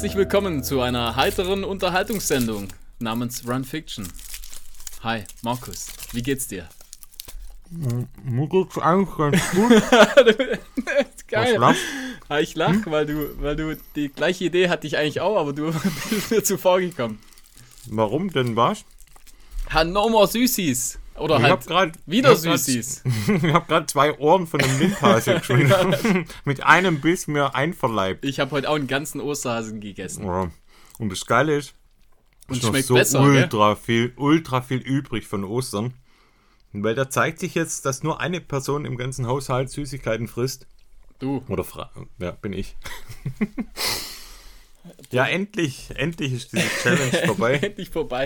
Herzlich willkommen zu einer heiteren Unterhaltungssendung namens Run Fiction. Hi, Markus, wie geht's dir? Mir geht's eigentlich ganz gut. Geil. Was lachst? Ah, Ich lach, weil du, weil du die gleiche Idee hatte ich eigentlich auch, aber du bist mir zuvor gekommen. Warum denn was? Ha, no more Süßis. Oder Ich halt grad, wieder ich hab grad- Süßis. Ich hab gerade zwei Ohren von einem Windhase geschwungen. Mit einem Biss mir einverleibt. Ich habe heute auch einen ganzen Osterhasen gegessen. Ja. Und das Geile ist, Und ist noch so besser, gell? ultra viel, ultra viel übrig von Ostern. Weil da zeigt sich jetzt, dass nur eine Person im ganzen Haushalt Süßigkeiten frisst. Du, Oder Fra ja, bin ich. ja, endlich, endlich ist diese Challenge vorbei. endlich vorbei.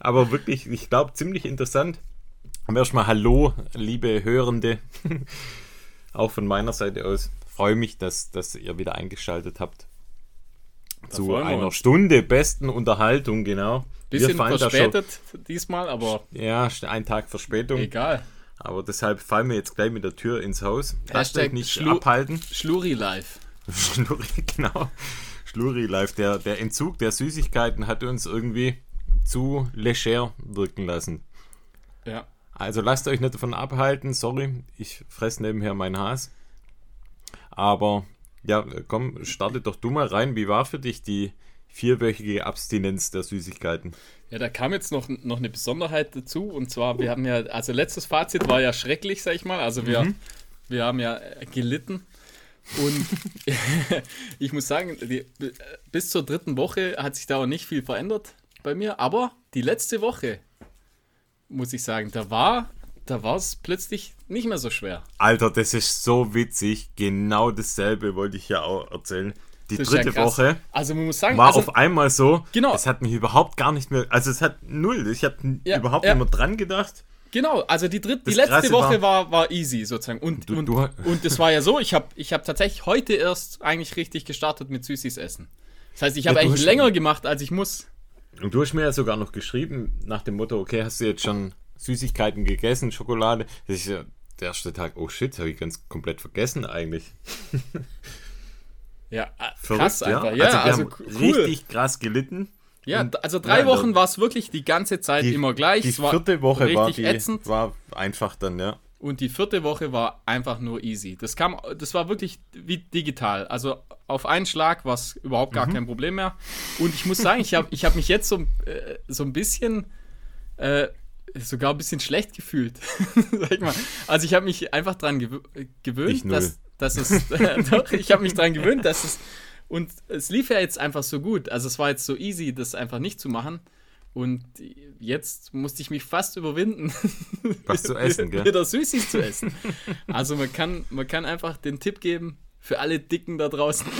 Aber wirklich, ich glaube, ziemlich interessant. Aber erstmal Hallo, liebe Hörende. Auch von meiner Seite aus. Freue mich, dass, dass ihr wieder eingeschaltet habt. Zu freuen wir einer uns. Stunde besten Unterhaltung, genau. Bisschen da verspätet diesmal, aber Schon, ja, ein Tag Verspätung. egal. Aber deshalb fallen wir jetzt gleich mit der Tür ins Haus. Lasst Hashtag euch nicht Schlu- abhalten. Schluri live. Schluri, genau. Schluri live. Der, der Entzug der Süßigkeiten hat uns irgendwie zu leger wirken lassen. Ja. Also lasst euch nicht davon abhalten, sorry, ich fress nebenher mein Has. Aber ja, komm, startet doch du mal rein. Wie war für dich die vierwöchige Abstinenz der Süßigkeiten? Ja, da kam jetzt noch, noch eine Besonderheit dazu. Und zwar, wir haben ja, also letztes Fazit war ja schrecklich, sag ich mal. Also wir, Mhm. wir haben ja gelitten. Und ich muss sagen, die, bis zur dritten Woche hat sich da auch nicht viel verändert bei mir. Aber die letzte Woche, muss ich sagen, da war da war es plötzlich nicht mehr so schwer. Alter, das ist so witzig. Genau dasselbe wollte ich ja auch erzählen. Die Das ja dritte krass. Woche Also man muss sagen, war also, auf einmal so, Genau. es hat mich überhaupt gar nicht mehr, also es hat null, ich habe Ja, überhaupt ja. nicht mehr dran gedacht. Genau, also die, dritte, die letzte Woche war, war easy sozusagen. Und, Du- und, du- und es war ja so, ich habe ich hab tatsächlich heute erst eigentlich richtig gestartet mit Süßis essen. Das heißt, ich habe Ja, eigentlich länger gemacht, als ich muss. Und du hast mir ja sogar noch geschrieben, nach dem Motto, okay, hast du jetzt schon Süßigkeiten gegessen, Schokolade? Das ist ja der erste Tag, oh shit, habe ich ganz komplett vergessen eigentlich. Ja, äh, Verrückt, krass einfach. Ja, also also, cool. richtig krass gelitten. ja, also drei Ja, Wochen war es wirklich die ganze Zeit Die, immer gleich. die vierte Woche war, die, ätzend. war einfach dann, ja. Und die vierte Woche war einfach nur easy. Das kam, das war wirklich wie digital. Also auf einen Schlag war es überhaupt Mhm. gar kein Problem mehr. Und ich muss sagen, ich habe ich hab mich jetzt so, äh, so ein bisschen, äh, sogar ein bisschen schlecht gefühlt. Sag ich mal. Also ich habe mich einfach dran gewö gewöhnt, Ich null. dass, dass es, doch, ich habe mich dran gewöhnt, dass es, und es lief ja jetzt einfach so gut. Also es war jetzt so easy, das einfach nicht zu machen. Und jetzt musste ich mich fast überwinden, Was zu essen, gell? wieder Süßis zu essen. Also man kann, man kann einfach den Tipp geben für alle Dicken da draußen.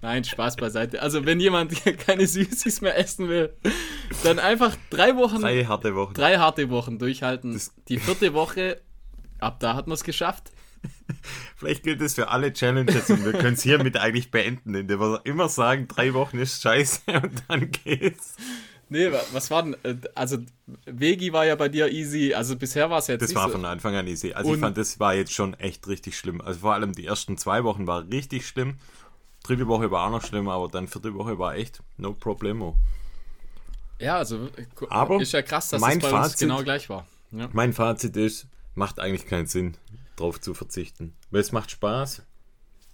Nein, Spaß beiseite. Also wenn jemand keine Süßis mehr essen will, dann einfach drei Wochen, drei, Drei harte Wochen. harte Wochen durchhalten. Das- Die vierte Woche, ab da hat man es geschafft. Vielleicht gilt das für alle Challenges und wir können es hiermit eigentlich beenden, indem wir immer sagen, drei Wochen ist scheiße und dann geht's. Nee, wa- was war denn? äh, Also Vegi war ja bei dir easy. Also bisher war es jetzt Das war so. von Anfang an easy. Also Und- ich fand, das war jetzt schon echt richtig schlimm. Also vor allem die ersten zwei Wochen war richtig schlimm. Dritte Woche war auch noch schlimm, aber dann vierte Woche war echt no problemo. Ja, also Aber ist ja krass, dass mein es bei uns Fazit- genau gleich war. Ja. Mein Fazit ist, macht eigentlich keinen Sinn, drauf zu verzichten. Weil es macht Spaß,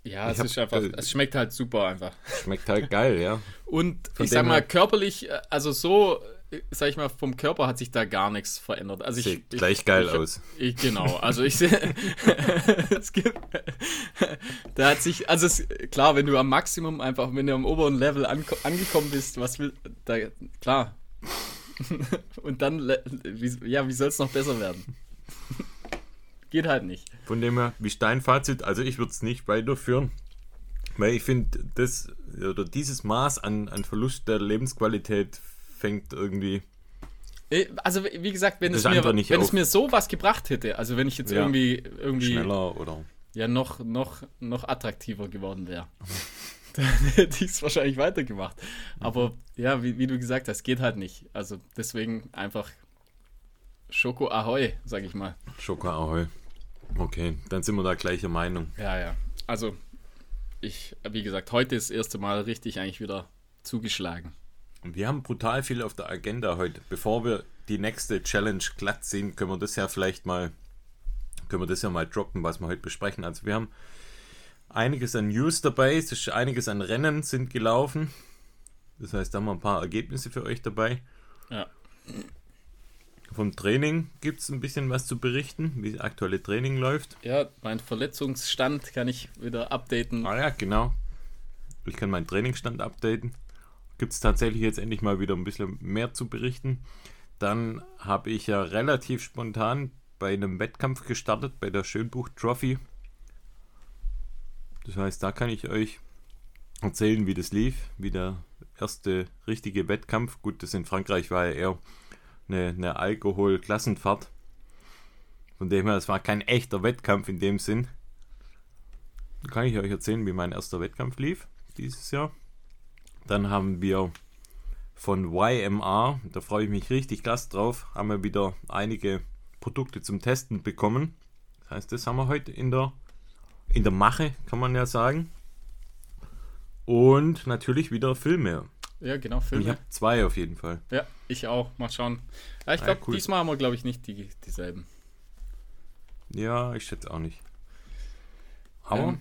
Ja, es hab- ist einfach, äh, es schmeckt halt super einfach. schmeckt halt geil, ja. Und Von ich sag mal, körperlich, äh, also so, äh, sag ich mal, vom Körper hat sich da gar nichts verändert. Also ich, Sieht ich, gleich geil ich, aus. Ich, genau, also ich sehe, es gibt, da hat sich, also es, klar, wenn du am Maximum einfach, wenn du am oberen Level anko angekommen bist, was will, da, klar. Und dann, wie, ja, wie soll es noch besser werden? Geht halt nicht. Von dem her, wie ist dein Fazit? Also ich würde es nicht weiterführen. Weil ich finde, das oder dieses Maß an, an Verlust der Lebensqualität fängt irgendwie. Äh, Also wie gesagt, wenn, es mir, wenn es auf. mir so was gebracht hätte, also wenn ich jetzt Ja. irgendwie, irgendwie schneller oder. ja noch, noch, noch attraktiver geworden wäre, dann hätte ich es wahrscheinlich weitergemacht. Aber ja, wie, wie du gesagt hast, geht halt nicht. Also deswegen einfach Schoko Ahoi, sag ich mal. Schoko Ahoi. Okay, dann sind wir da gleicher Meinung. Ja, ja. Also ich, wie gesagt, heute ist das erste Mal richtig eigentlich wieder zugeschlagen. Und wir haben brutal viel auf der Agenda heute. Bevor wir die nächste Challenge glatt ziehen, können wir das ja vielleicht mal, können wir das ja mal droppen, was wir heute besprechen. Also wir haben einiges an News dabei, es ist einiges an Rennen sind gelaufen. Das heißt, da haben wir ein paar Ergebnisse für euch dabei. Ja. Vom Training gibt es ein bisschen was zu berichten, wie das aktuelle Training läuft. Ja, mein Verletzungsstand kann ich wieder updaten. Ah ja, genau. Ich kann meinen Trainingsstand updaten. Gibt es tatsächlich jetzt endlich mal wieder ein bisschen mehr zu berichten. Dann habe ich ja relativ spontan bei einem Wettkampf gestartet, bei der Schönbuch Trophy. Das heißt, da kann ich euch erzählen, wie das lief, wie der erste richtige Wettkampf. Gut, das in Frankreich war ja eher eine, eine Alkoholklassenfahrt. Von dem her, es war kein echter Wettkampf in dem Sinn. Da kann ich euch erzählen, wie mein erster Wettkampf lief dieses Jahr. Dann haben wir von YMR, da freue ich mich richtig krass drauf, haben wir wieder einige Produkte zum Testen bekommen. Das heißt, das haben wir heute in der, in der Mache, kann man ja sagen. Und natürlich wieder Filme. Ja, genau, Ich Filme. habe zwei auf jeden Fall. Ja, ich auch. Mal schauen. Ja, ich Ah, glaube, cool. diesmal haben wir, glaube ich, nicht die, dieselben. Ja, ich schätze auch nicht. Aber, Ähm,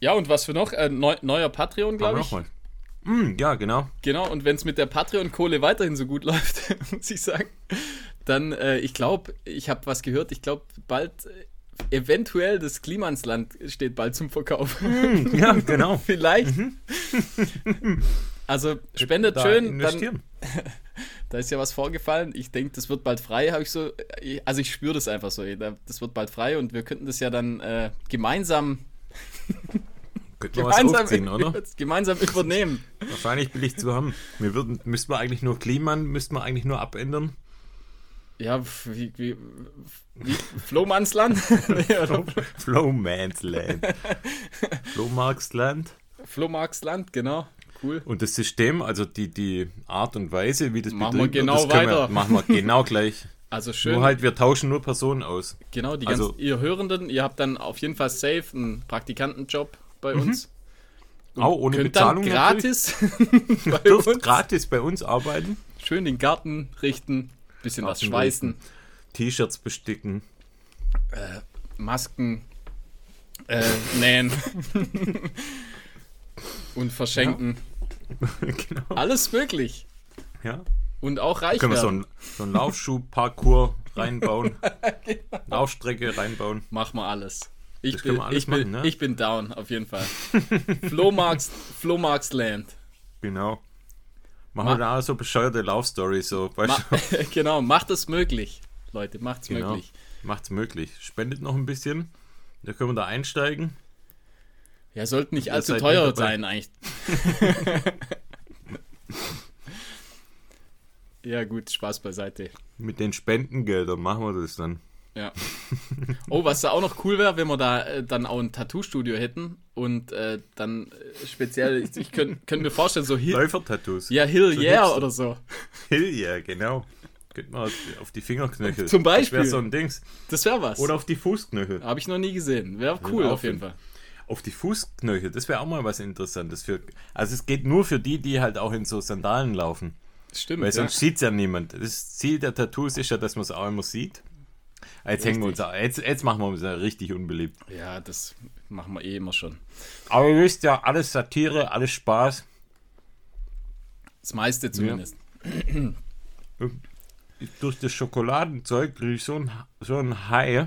Ja, und was für noch? Äh, neu, neuer Patreon, glaube ich. nochmal. Mm, ja, genau. Genau, und wenn es mit der Patreon-Kohle weiterhin so gut läuft, muss ich sagen, dann, äh, ich glaube, ich habe was gehört, ich glaube, bald, äh, eventuell das Klimansland steht bald zum Verkauf. Ja, genau. Vielleicht. Also spendet Da schön, dann, da ist ja was vorgefallen. Ich denke, das wird bald frei, habe ich so, also ich spüre das einfach so, das wird bald frei und wir könnten das ja dann äh, gemeinsam, Könnten wir was gemeinsam, oder? gemeinsam übernehmen. Wahrscheinlich billig zu haben. Wir würden, müssten wir eigentlich nur Kliman, müssten wir eigentlich nur abändern. Ja, wie, wie, wie Flohmannsland? Flowmansland. Flohmarksland. Flohmarksland, genau. Cool. Und das System, also die, die Art und Weise, wie das Machen wir betrieben wird, genau das können weiter. Wir, machen wir genau gleich. Also schön. Nur halt, wir tauschen nur Personen aus. genau, die also- ganzen, ihr Hörenden, ihr habt dann auf jeden Fall safe einen Praktikantenjob bei uns. Und Auch ohne könnt Bezahlung dann gratis bei Dürft uns gratis bei uns arbeiten. schön den Garten richten, bisschen was Garten schweißen, T-Shirts besticken. Masken äh, nähen und verschenken. genau. Alles möglich. Ja. Und auch reich Können wir so einen, so einen Laufschuh-Parcours reinbauen. Laufstrecke reinbauen. Machen wir alles. Ich, bin, alles ich, bin, machen, ne? ich bin down, auf jeden Fall. Flohmarks, Flohmarksland. Genau. Machen Ma- wir da so bescheuerte Laufstories, so, genau, macht es möglich. Leute, macht's Genau. möglich. Macht's möglich. Spendet noch ein bisschen. Da können wir da einsteigen. Ja, sollten nicht allzu teuer sein, eigentlich. ja, gut, Spaß beiseite. Mit den Spendengeldern machen wir das dann. Ja. Oh, was da auch noch cool wäre, wenn wir da äh, dann auch ein Tattoo-Studio hätten und äh, dann äh, speziell, ich, ich könnte könnt mir vorstellen, so Hill, Läufertattoos. ja, Hill So Yeah hipster. oder so. Hill, ja, genau. Könnte man auf die Fingerknöchel. Zum Beispiel. Das wäre so ein Dings. Das wäre was. Oder auf die Fußknöchel. Habe ich noch nie gesehen. Wäre cool auf jeden. Fall. Auf die Fußknöchel, das wäre auch mal was Interessantes. Für, also es geht nur für die, die halt auch in so Sandalen laufen. Stimmt. Weil ja. sonst sieht es ja niemand. Das Ziel der Tattoos ist ja, dass man es auch immer sieht. Jetzt hängen wir uns Richtig. jetzt, jetzt machen wir uns ja richtig unbeliebt. ja, das machen wir eh immer schon. Aber ihr wisst ja, alles Satire, alles Spaß. Das meiste zumindest. Durch das Schokoladenzeug kriege ich so ein, so ein High.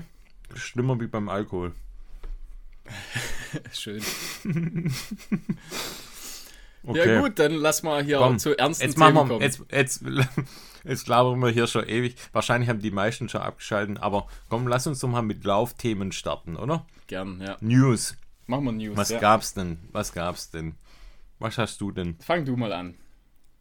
Schlimmer wie beim Alkohol. Schön. Okay. Ja gut, dann lass mal hier Komm, auch zu ernsten jetzt Themen wir, kommen. jetzt, jetzt, jetzt labern wir hier schon ewig. Wahrscheinlich haben die meisten schon abgeschaltet, aber komm, lass uns doch mal mit Laufthemen starten, oder? Gern, ja. News. Machen wir News. Was ja. gab's denn? Was gab's denn? Was hast du denn? Fang du mal an.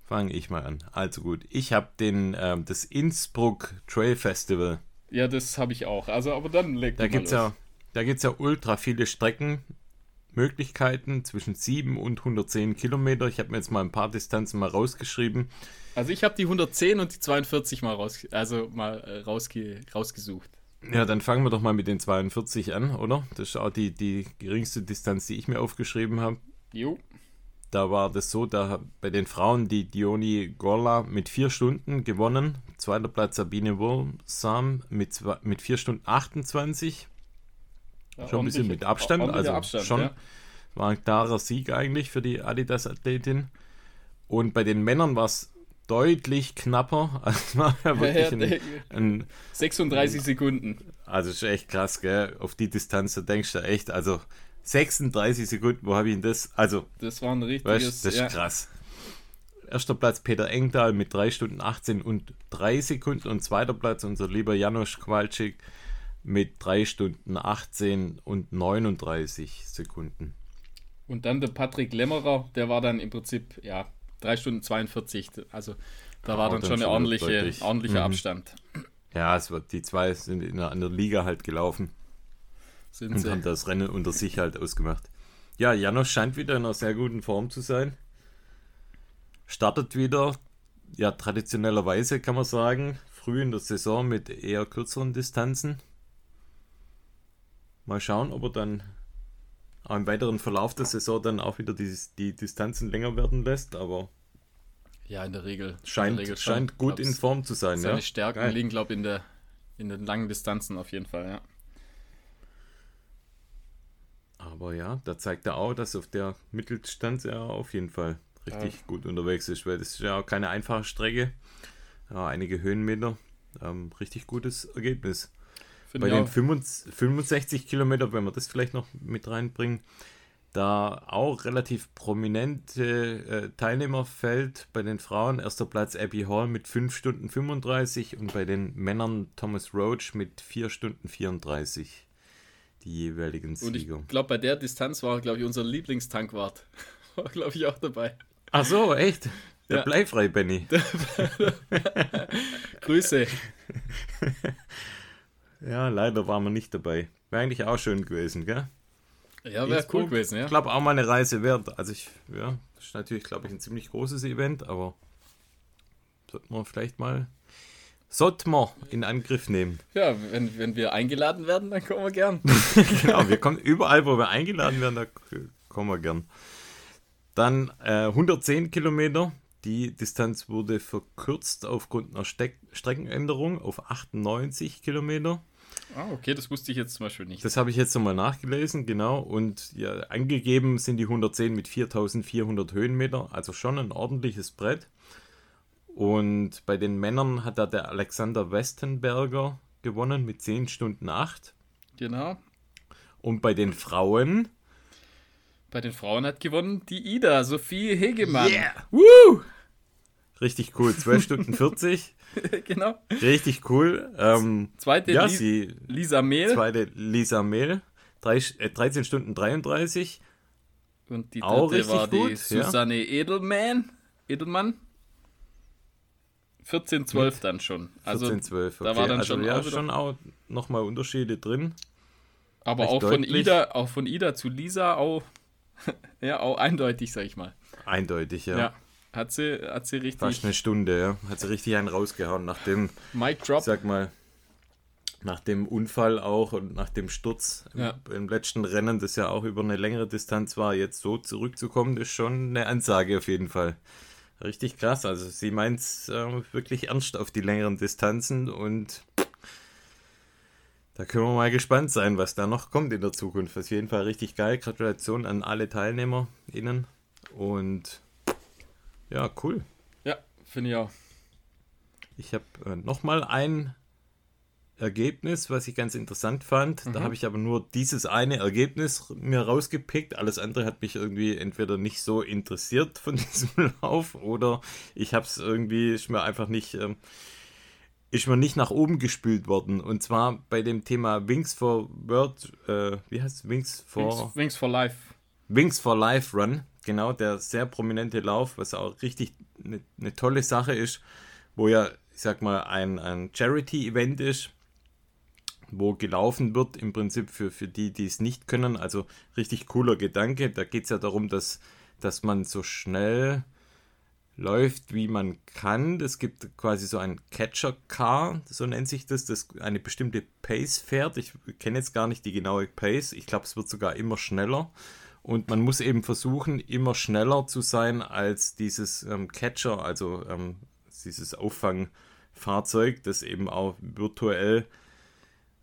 Fange ich mal an. Also gut, ich habe den ähm, das Innsbruck Trail Festival. Ja, das habe ich auch. Also, aber dann leg Da gibt's los. ja, da gibt's ja ultra viele Streckenmöglichkeiten zwischen 7 und 110 Kilometer. Ich habe mir jetzt mal ein paar Distanzen mal rausgeschrieben. Also ich habe die 110 und die 42 mal raus, also mal äh, rausge, rausgesucht. Ja, dann fangen wir doch mal mit den 42 an, oder? Das ist auch die, die geringste Distanz, die ich mir aufgeschrieben habe. Jo. Da war das so, da bei den Frauen die Dioni Gorla mit 4 Stunden gewonnen. Zweiter Platz Sabine Wurmsam mit, mit 4 Stunden 28. Schon ein bisschen mit Abstand, also Abstand, schon ja. war ein klarer Sieg eigentlich für die Adidas-Athletin. Und bei den Männern war es deutlich knapper. Also, ja wirklich Ja, ein, ein 36 Sekunden. Also ist echt krass, gell? Auf die Distanz, da denkst du echt, also 36 Sekunden, wo habe ich denn das? Also, Das war ein weißt richtiges. du, das ist ja. krass. Erster Platz Peter Engdahl mit 3 Stunden 18 und 3 Sekunden und zweiter Platz unser lieber Janusz Kowalczyk mit 3 Stunden 18 und 39 Sekunden. Und dann der Patrick Lämmerer, der war dann im Prinzip, ja, 3 Stunden 42. Also da war dann dann schon ein ordentliche, ordentlicher Mhm. Abstand. Ja, es wird, die zwei sind in einer anderen Liga halt gelaufen Sind und sie. haben das Rennen unter sich halt ausgemacht. Ja, Janusz scheint wieder in einer sehr guten Form zu sein. Startet wieder, ja, traditionellerweise kann man sagen, früh in der Saison mit eher kürzeren Distanzen. Mal schauen, ob er dann auch im weiteren Verlauf der Saison dann auch wieder die, die Distanzen länger werden lässt, aber Ja, in der Regel. in scheint, der Regel scheint gut in Form zu sein. Seine Ja? Stärken Geil. liegen, glaube ich, in, der, in den langen Distanzen auf jeden Fall, ja. Aber ja, da zeigt er auch, dass auf der Mitteldistanz er auf jeden Fall richtig gut unterwegs ist, weil das ist ja auch keine einfache Strecke. Ja, einige Höhenmeter. Ähm, richtig gutes Ergebnis. Finde Bei den auch. 65 65 Kilometer, wenn wir das vielleicht noch mit reinbringen, da auch relativ prominente äh, Teilnehmerfeld bei den Frauen. Erster Platz Abby Hall mit 5 Stunden 35 und bei den Männern Thomas Roach mit 4 Stunden 34. Die jeweiligen Und ich Sieger. glaube, bei der Distanz war, glaube ich, unser Lieblingstankwart. War, glaube ich, auch dabei. Ach so, echt? Der Ja. bleifrei, Benny. Grüße. Ja, leider waren wir nicht dabei. Wäre eigentlich auch schön gewesen, gell? Ja, wäre cool gewesen, ja. Ich glaube auch mal eine Reise wert. Also ich, ja, das ist natürlich, glaube ich, ein ziemlich großes Event, aber sollte man vielleicht mal, sollte man in Angriff nehmen. Ja, wenn, wenn wir eingeladen werden, dann kommen wir gern. genau, wir kommen überall, wo wir eingeladen werden, da kommen wir gern. Dann äh, 110 Kilometer. Die Distanz wurde verkürzt aufgrund einer Steck Streckenänderung auf 98 Kilometer. Ah, okay, das wusste ich jetzt zum Beispiel nicht. Das habe ich jetzt nochmal nachgelesen, genau. Und ja, angegeben sind die 110 mit 4400 Höhenmeter, also schon ein ordentliches Brett. Und bei den Männern hat da der Alexander Westenberger gewonnen mit 10 Stunden 8. Genau. Und bei den Frauen, Bei den Frauen hat gewonnen die Ida, Sophie Hegemann. Yeah. Woo! Richtig cool, 12 Stunden 40. genau. Richtig cool. Ähm, Zweite ja, Li sie, Lisa Mehl. zweite Lisa Mehl, drei, äh, 13 Stunden 33. Und die Auch dritte richtig war die gut, ja. Susanne Edelman. Edelmann. 14, 12 dann schon. Also, 14, 12. da war dann also schon ja, auch schon auch nochmal Unterschiede drin. aber recht auch von. Ida, auch von Ida zu Lisa auch, ja, auch eindeutig, sag ich mal. Eindeutig, ja. Ja. Hat sie, hat sie richtig Fast eine Stunde, ja. Hat sie richtig einen rausgehauen nach dem, Mic Drop. sag mal, nach dem Unfall auch und nach dem Sturz im, Ja. im letzten Rennen, das ja auch über eine längere Distanz war, jetzt so zurückzukommen, ist schon eine Ansage auf jeden Fall. Richtig krass. Also sie meint äh, wirklich ernst auf die längeren Distanzen und da können wir mal gespannt sein, was da noch kommt in der Zukunft. Auf jeden Fall richtig geil. Gratulation an alle TeilnehmerInnen und ja, cool. Ja, finde ich auch. Ich habe äh, nochmal ein Ergebnis, was ich ganz interessant fand. Da habe ich aber nur dieses eine Ergebnis mir rausgepickt. Alles andere hat mich irgendwie entweder nicht so interessiert von diesem Lauf oder ich habe es irgendwie, ist mir einfach nicht, ähm, ist mir nicht nach oben gespült worden. Und zwar bei dem Thema Wings for World, äh, wie heißt es? Wings for... Wings, Wings for Life. Wings for Life Run, genau, der sehr prominente Lauf, was auch richtig eine ne tolle Sache ist, wo ja, ich sag mal, ein, ein Charity-Event ist, wo gelaufen wird, im Prinzip für, für die, die es nicht können. Also richtig cooler Gedanke. Da geht es ja darum, dass, dass man so schnell läuft, wie man kann. Es gibt quasi so ein Catcher-Car, so nennt sich das, das eine bestimmte Pace fährt. Ich kenne jetzt gar nicht die genaue Pace. Ich glaube, es wird sogar immer schneller. Und man muss eben versuchen, immer schneller zu sein als dieses ähm, Catcher, also ähm, dieses Auffangfahrzeug, das eben auch virtuell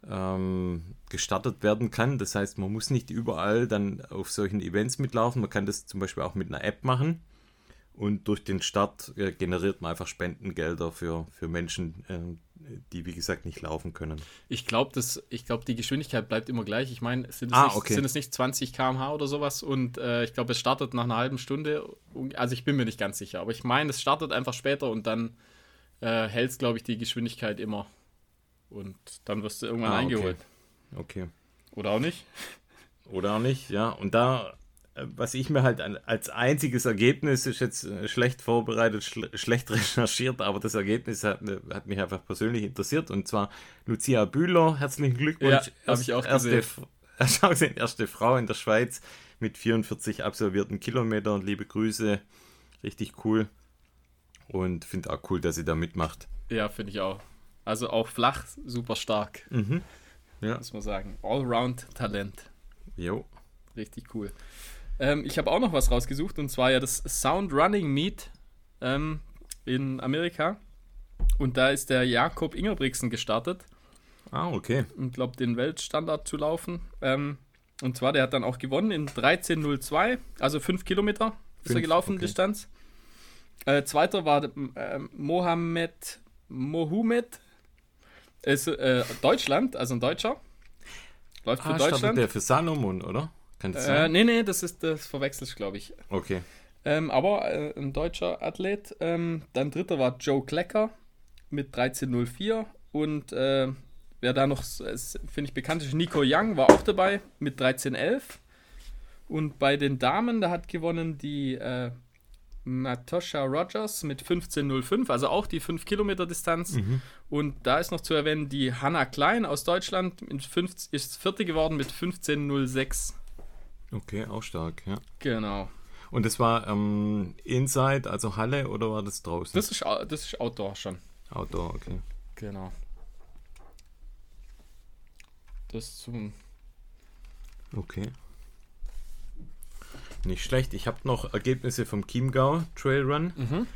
ähm, gestartet werden kann. Das heißt, man muss nicht überall dann auf solchen Events mitlaufen. Man kann das zum Beispiel auch mit einer App machen. Und durch den Start äh, generiert man einfach Spendengelder für, für Menschen, äh, die wie gesagt nicht laufen können. Ich glaube, glaub, die Geschwindigkeit bleibt immer gleich. Ich meine, sind, Ah, okay. sind es nicht 20 km/h oder sowas? Und äh, ich glaube, es startet nach einer halben Stunde. Also ich bin mir nicht ganz sicher, aber ich meine, es startet einfach später und dann äh, hält es, glaube ich, die Geschwindigkeit immer. Und dann wirst du irgendwann Ah, okay. eingeholt. Okay. Oder auch nicht? Oder auch nicht, ja. Und da, was ich mir halt als einziges Ergebnis, ist jetzt äh, schlecht vorbereitet, schle schlecht recherchiert, aber das Ergebnis hat, hat mich einfach persönlich interessiert. Und zwar Lucia Bühler, herzlichen Glückwunsch. Ja, hab ich auch erste, gesehen. Gesehen, erste Frau in der Schweiz mit 44 absolvierten Kilometern. Liebe Grüße, richtig cool. Und finde auch cool, dass sie da mitmacht. Ja, finde ich auch. Also auch flach, super stark, Mhm. Ja, muss man sagen. Allround-Talent. jo. Richtig cool. Ähm, ich habe auch noch was rausgesucht und zwar ja das Sound Running Meet ähm, in Amerika. Und da ist der Jakob Ingebrigtsen gestartet Ah, okay. und glaubt, den Weltstandard zu laufen. Ähm, und zwar, der hat dann auch gewonnen in 13.02, also 5 Kilometer ist er Fünf, gelaufen, okay. Distanz. Äh, zweiter war äh, Mohammed Mohamed, ist äh, Deutschland, also ein Deutscher. Läuft für Ah, startet Deutschland. der für Salomon, oder? Kann das Äh, sein? nee, nee, das ist das verwechselst, glaube ich. Okay. Ähm, aber äh, ein deutscher Athlet. Ähm, dann dritter war Joe Klecker mit 13.04 und äh, wer da noch, finde ich, bekannt ist, Nico Young war auch dabei mit 13.11. Und bei den Damen, da hat gewonnen die äh, Natasha Rogers mit 15.05, also auch die 5 Kilometer Distanz. Mhm. Und da ist noch zu erwähnen, die Hanna Klein aus Deutschland mit 5, ist Vierte geworden mit 15.06. Okay, auch stark, ja. Genau. Und das war ähm, Inside, also Halle, oder war das draußen? Das ist, das ist Outdoor schon. Outdoor, okay. Genau. Das zum. Okay. Nicht schlecht. Ich habe noch Ergebnisse vom Chiemgau Trailrun. Mhm.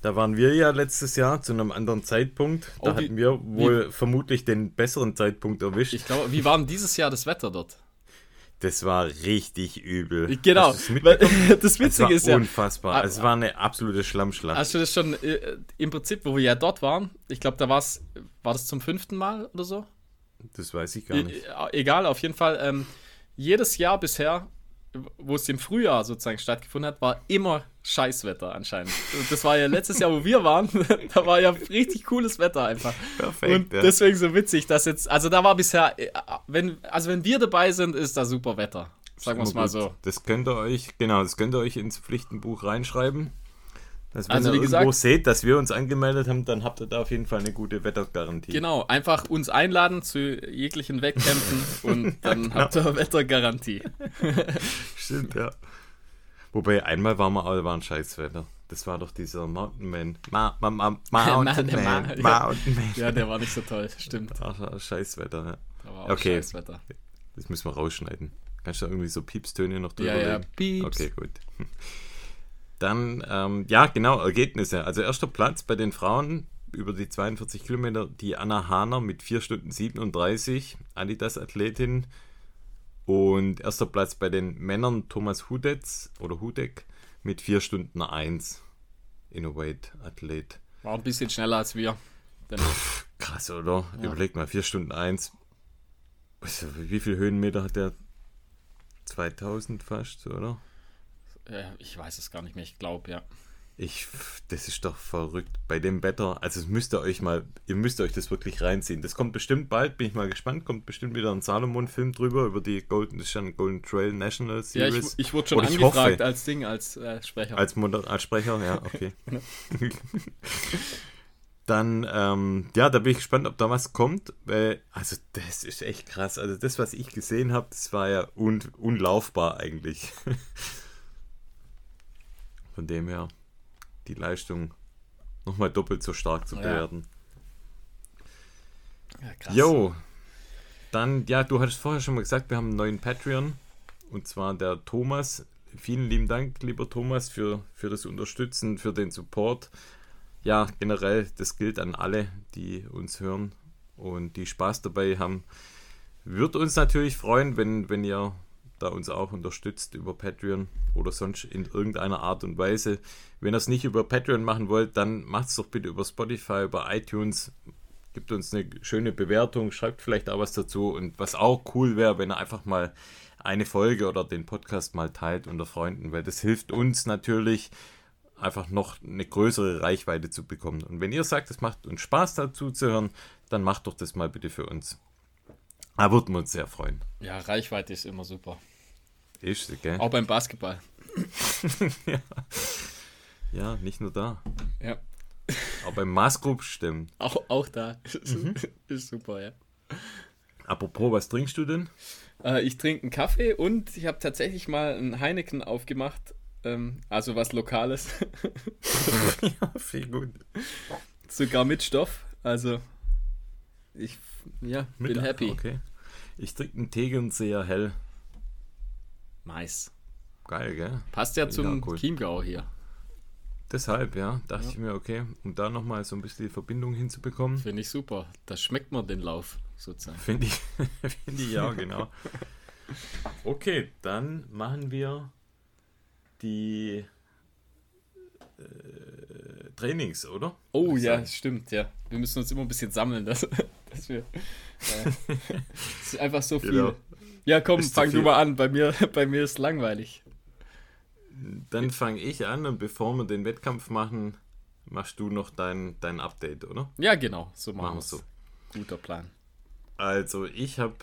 Da waren wir ja letztes Jahr zu einem anderen Zeitpunkt. Da Oh, wie- hatten wir wohl vermutlich den besseren Zeitpunkt erwischt. Ich glaube, wie war denn dieses Jahr das Wetter dort? Das war richtig übel. Genau. Das Witzige ist ja. unfassbar. Ah, es war eine absolute Schlammschlacht. Hast du das schon äh, im Prinzip, wo wir ja dort waren? Ich glaube, da war es. War das zum fünften Mal oder so? das weiß ich gar nicht. E egal, auf jeden Fall. Ähm, jedes Jahr bisher, wo es im Frühjahr sozusagen stattgefunden hat, war immer Scheißwetter anscheinend. Und das war ja letztes Jahr, wo wir waren, da war ja richtig cooles Wetter einfach. Perfekt. Und ja. deswegen so witzig, dass jetzt, also da war bisher, äh, wenn, also wenn wir dabei sind, ist da super Wetter. Sagen wir es mal gut. so. Das könnt ihr euch, genau, das könnt ihr euch ins Pflichtenbuch reinschreiben. Dass wenn Also, ihr wie irgendwo gesagt- seht, dass wir uns angemeldet haben, dann habt ihr da auf jeden Fall eine gute Wettergarantie. Genau, einfach uns einladen zu jeglichen Wettkämpfen und dann habt ihr Wettergarantie. Stimmt, ja. Wobei einmal war mal, aber war ein Scheißwetter. Das war doch dieser Mountain Man. Ma, ma, ma, Mountain der Man. Ma- ja. Mountain Man. Ja, der war nicht so toll, stimmt. Ach, ja, Scheißwetter, ja. Da war auch Okay. Scheißwetter. Das müssen wir rausschneiden. Kannst du da irgendwie so Piepstöne noch drüber Ja, ja, legen? Pieps. Okay, gut. Dann, ähm, ja, genau, Ergebnisse. Also erster Platz bei den Frauen über die 42 Kilometer, die Anna Hahner mit 4 Stunden 37, Adidas-Athletin. Und erster Platz bei den Männern Thomas Hudetz oder Hudek mit 4 Stunden 1, Innovate-Athlet. War ein bisschen schneller als wir. Denn, Krass, oder? Ja. Überleg mal, 4 Stunden 1. Was- Wie viel Höhenmeter hat der? 2000 fast, oder? Äh, ich weiß es gar nicht mehr, ich glaube, ja. Ich, das ist doch verrückt. Bei dem Wetter, also es müsst ihr euch mal, ihr müsst euch das wirklich reinziehen. Das kommt bestimmt bald, bin ich mal gespannt, kommt bestimmt wieder ein Salomon-Film drüber, über die Golden, das ist ja ein Golden Trail National Ja, Series. ich, ich wurde schon Oder angefragt hoffe. als Ding, als äh, Sprecher. als, Moder als Sprecher, ja, okay. Dann, ähm, ja, da bin ich gespannt, ob da was kommt. Weil, also, das ist echt krass. Also, das, was ich gesehen habe, das war ja un unlaufbar eigentlich. Von dem her, die Leistung nochmal doppelt so stark zu Ja. bewerten. Ja, krass. Jo, dann, ja, du hattest vorher schon mal gesagt, wir haben einen neuen Patreon und zwar der Thomas. Vielen lieben Dank, lieber Thomas, für, für das Unterstützen, für den Support. Ja, generell, das gilt an alle, die uns hören und die Spaß dabei haben. Wird uns natürlich freuen, wenn, wenn ihr da uns auch unterstützt über Patreon oder sonst in irgendeiner Art und Weise. Wenn ihr es nicht über Patreon machen wollt, dann macht es doch bitte über Spotify, über iTunes. Gibt uns eine schöne Bewertung, schreibt vielleicht auch was dazu. Und was auch cool wäre, wenn ihr einfach mal eine Folge oder den Podcast mal teilt unter Freunden, weil das hilft uns natürlich einfach noch eine größere Reichweite zu bekommen. Und wenn ihr sagt, es macht uns Spaß dazu zu hören, dann macht doch das mal bitte für uns. Da würden wir uns sehr freuen. Ja, Reichweite ist immer super. Ist, gell? Auch beim Basketball. Ja, nicht nur da. Ja. Auch beim Maßgrupp stimmt. Auch, auch da. ist super, ja. Apropos, was trinkst du denn? Äh, ich trinke einen Kaffee und ich habe tatsächlich mal einen Heineken aufgemacht. Ähm, also was Lokales. ja, viel gut. Sogar mit Stoff. Also ich ja, Mit- bin happy. Okay. Ich trinke einen Tegernseher hell. Nice. Geil, gell? Passt ja Ja, zum cool. Chiemgau hier. Deshalb, ja, dachte ich mir, okay, um da nochmal so ein bisschen die Verbindung hinzubekommen. Finde ich super. Da schmeckt man den Lauf sozusagen. Finde ich, finde ich ja, genau. Okay, dann machen wir die äh, Trainings, oder? Oh ja, stimmt, ja. Wir müssen uns immer ein bisschen sammeln, dass, dass wir. Äh, es ist einfach so viel. Genau. Ja, komm, Ist fang du mal an. Bei mir, bei mir ist langweilig. Dann fange ich an und bevor wir den Wettkampf machen, machst du noch dein, dein Update, oder? Ja, genau, so machen Machen wir wir so. Guter Plan. Also ich habe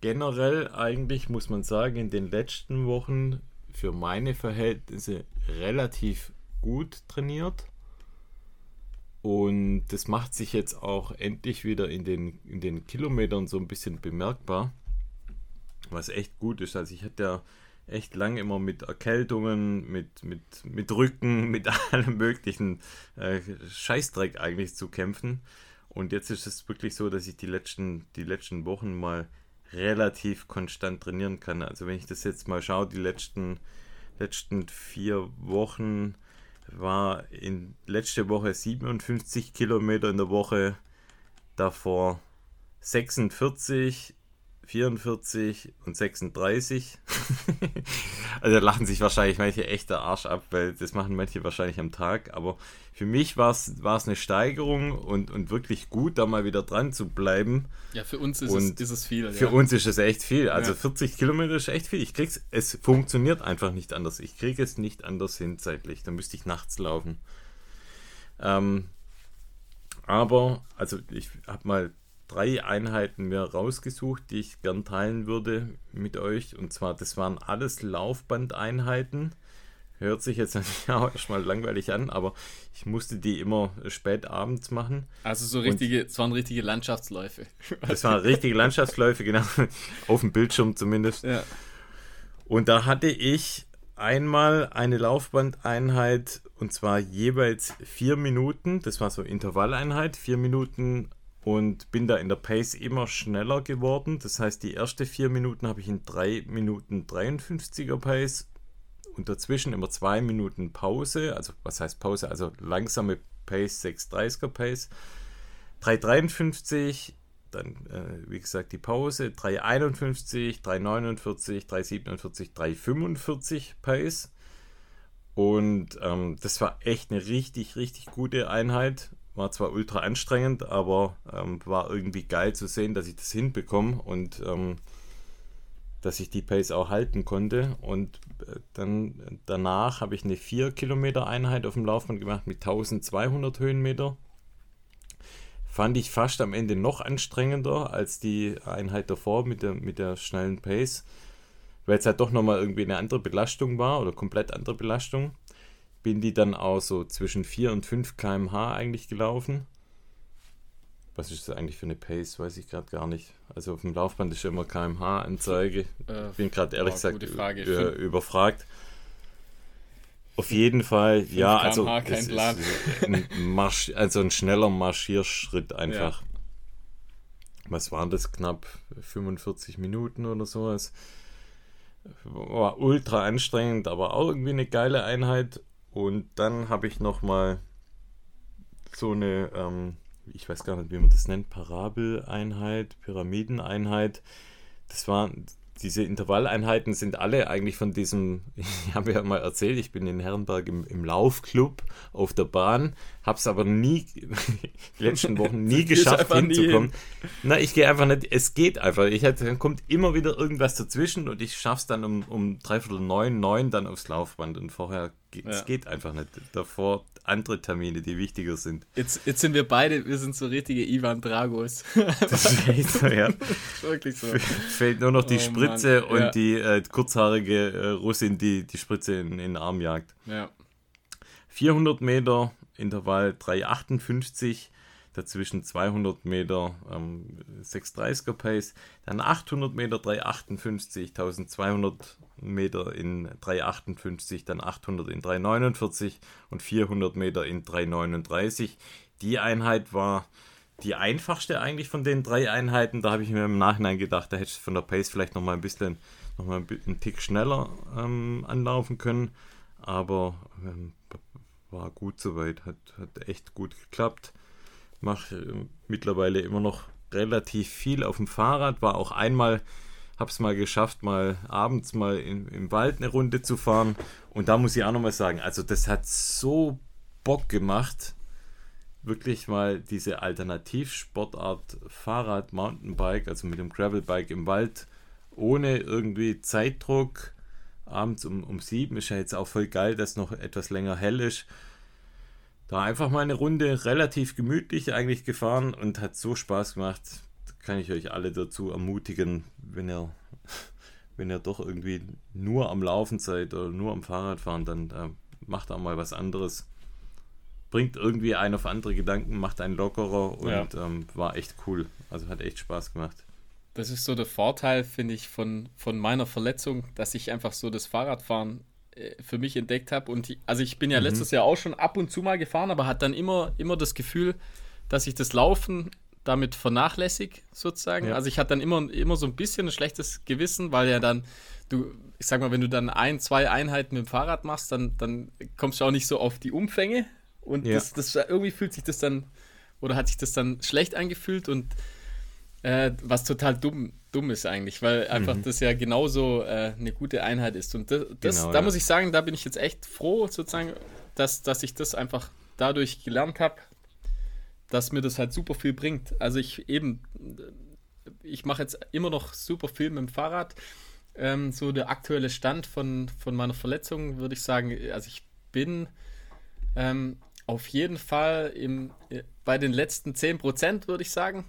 generell eigentlich, muss man sagen, in den letzten Wochen für meine Verhältnisse relativ gut trainiert. Und das macht sich jetzt auch endlich wieder in den, in den Kilometern so ein bisschen bemerkbar. Was echt gut ist. Also ich hatte ja echt lange immer mit Erkältungen, mit, mit, mit Rücken, mit allem möglichen äh, Scheißdreck eigentlich zu kämpfen. Und jetzt ist es wirklich so, dass ich die letzten, die letzten Wochen mal relativ konstant trainieren kann. Also wenn ich das jetzt mal schaue, die letzten, letzten vier Wochen war in letzte Woche 57 Kilometer in der Woche, davor 46, 44 und 36. also da lachen sich wahrscheinlich manche echt der Arsch ab, weil das machen manche wahrscheinlich am Tag. Aber für mich war es eine Steigerung und, und wirklich gut, da mal wieder dran zu bleiben. Ja, für uns ist, es, ist es viel. Für ja. uns ist es echt viel. Also Ja. 40 Kilometer ist echt viel. Ich krieg's, es funktioniert einfach nicht anders. Ich kriege es nicht anders hin zeitlich. Da müsste ich nachts laufen. Ähm, aber, also ich habe mal drei Einheiten mir rausgesucht, die ich gern teilen würde mit euch. Und zwar, das waren alles Laufbandeinheiten. Hört sich jetzt natürlich auch erstmal langweilig an, aber ich musste die immer spät abends machen. Also so richtige, es waren richtige Landschaftsläufe. Das waren richtige Landschaftsläufe, genau. Auf dem Bildschirm zumindest. ja. Und da hatte ich einmal eine Laufbandeinheit und zwar jeweils vier Minuten. Das war so Intervalleinheit, vier Minuten und bin da in der Pace immer schneller geworden. Das heißt, die erste vier Minuten habe ich in drei Minuten 53er Pace und dazwischen immer zwei Minuten Pause. Also, was heißt Pause? Also langsame Pace, 6,30er Pace. 3,53, dann, äh, wie gesagt, die Pause, 3,51, 3,49, 3,47, 3,45 Pace. Und ähm, das war echt eine richtig, richtig gute Einheit. War zwar ultra anstrengend, aber ähm, war irgendwie geil zu sehen, dass ich das hinbekomme und ähm, dass ich die Pace auch halten konnte. Und äh, dann danach habe ich eine 4 Kilometer Einheit auf dem Laufband gemacht mit 1200 Höhenmeter. Fand ich fast am Ende noch anstrengender als die Einheit davor mit der, mit der schnellen Pace, weil es halt doch nochmal irgendwie eine andere Belastung war oder komplett andere Belastung. Bin die dann auch so zwischen 4 und 5 km/h eigentlich gelaufen. Was ist das eigentlich für eine Pace? Weiß ich gerade gar nicht. Also auf dem Laufband ist ja immer kmh-Anzeige. Äh, Bin gerade ehrlich boah, gesagt überfragt. Auf jeden Fall, ja, also kein Plan. ein Marsch, also ein schneller Marschierschritt einfach. Ja. Was waren das? Knapp 45 Minuten oder sowas. War ultra anstrengend, aber auch irgendwie eine geile Einheit. Und dann habe ich noch mal so eine, ähm, ich weiß gar nicht, wie man das nennt, Parabeleinheit, Pyramideneinheit. Das war diese Intervalleinheiten sind alle eigentlich von diesem, ich habe ja mal erzählt, ich bin in Herrenberg im, im Laufclub auf der Bahn, habe es aber nie, die letzten Wochen nie geschafft hinzukommen. Hin. Na, ich gehe einfach nicht, es geht einfach. Ich hatte, dann kommt immer wieder irgendwas dazwischen und ich schaffe es dann um, um dreiviertel neun, neun dann aufs Laufband und vorher, es ja. geht einfach nicht. Davor andere Termine, die wichtiger sind. Jetzt, jetzt sind wir beide, wir sind so richtige Ivan Dragos. das ist echt so, ja. wirklich so. Fehlt nur noch die oh, Spritze Mann. und ja. die äh, kurzhaarige äh, Russin, die die Spritze in, in den Arm jagt. Ja. 400 Meter, Intervall 3,58 dazwischen 200 Meter ähm, 630er Pace, dann 800 Meter 358, 1200 Meter in 358, dann 800 in 349 und 400 Meter in 339. Die Einheit war die einfachste eigentlich von den drei Einheiten. Da habe ich mir im Nachhinein gedacht, da hätte ich von der Pace vielleicht noch mal ein bisschen, noch mal einen Tick schneller ähm, anlaufen können. Aber ähm, war gut soweit, hat, hat echt gut geklappt mache äh, mittlerweile immer noch relativ viel auf dem Fahrrad. War auch einmal, habe es mal geschafft, mal abends mal in, im Wald eine Runde zu fahren. Und da muss ich auch nochmal sagen, also das hat so Bock gemacht, wirklich mal diese Alternativsportart Fahrrad, Mountainbike, also mit dem Gravelbike im Wald, ohne irgendwie Zeitdruck. Abends um, um sieben ist ja jetzt auch voll geil, dass noch etwas länger hell ist da einfach mal eine Runde relativ gemütlich eigentlich gefahren und hat so Spaß gemacht. Da kann ich euch alle dazu ermutigen, wenn ihr, wenn ihr doch irgendwie nur am Laufen seid oder nur am Fahrrad fahren, dann äh, macht auch mal was anderes. Bringt irgendwie einen auf andere Gedanken, macht einen lockerer und ja. ähm, war echt cool. Also hat echt Spaß gemacht. Das ist so der Vorteil, finde ich, von, von meiner Verletzung, dass ich einfach so das Fahrradfahren für mich entdeckt habe. Und also ich bin ja mhm. letztes Jahr auch schon ab und zu mal gefahren, aber hat dann immer, immer das Gefühl, dass ich das Laufen damit vernachlässig sozusagen. Ja. Also ich hatte dann immer, immer so ein bisschen ein schlechtes Gewissen, weil ja dann, du, ich sag mal, wenn du dann ein, zwei Einheiten mit dem Fahrrad machst, dann, dann kommst du auch nicht so auf die Umfänge. Und ja. das, das irgendwie fühlt sich das dann, oder hat sich das dann schlecht angefühlt und äh, was total dumm, dumm ist eigentlich, weil einfach mhm. das ja genauso äh, eine gute Einheit ist. Und das, das genau, da ja. muss ich sagen, da bin ich jetzt echt froh, sozusagen, dass, dass ich das einfach dadurch gelernt habe, dass mir das halt super viel bringt. Also ich eben, ich mache jetzt immer noch super viel mit dem Fahrrad. Ähm, so der aktuelle Stand von, von meiner Verletzung, würde ich sagen, also ich bin ähm, auf jeden Fall im, äh, bei den letzten 10%, würde ich sagen.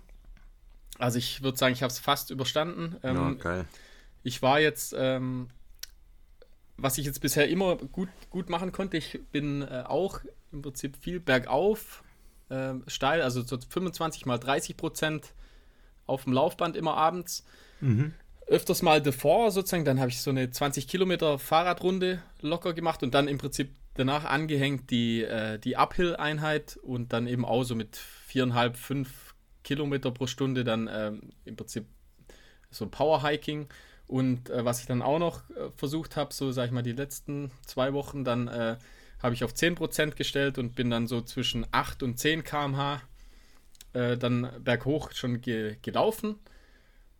Also ich würde sagen, ich habe es fast überstanden. Ähm, ja, geil. Ich war jetzt, ähm, was ich jetzt bisher immer gut, gut machen konnte, ich bin äh, auch im Prinzip viel bergauf, äh, steil, also so 25 mal 30 Prozent auf dem Laufband immer abends. Mhm. Öfters mal davor sozusagen, dann habe ich so eine 20 Kilometer Fahrradrunde locker gemacht und dann im Prinzip danach angehängt die, äh, die Uphill-Einheit und dann eben auch so mit viereinhalb, fünf Kilometer pro Stunde dann ähm, im Prinzip so Power-Hiking. Und äh, was ich dann auch noch äh, versucht habe, so sage ich mal die letzten zwei Wochen, dann äh, habe ich auf 10% gestellt und bin dann so zwischen 8 und 10 km/h äh, dann berghoch schon ge gelaufen.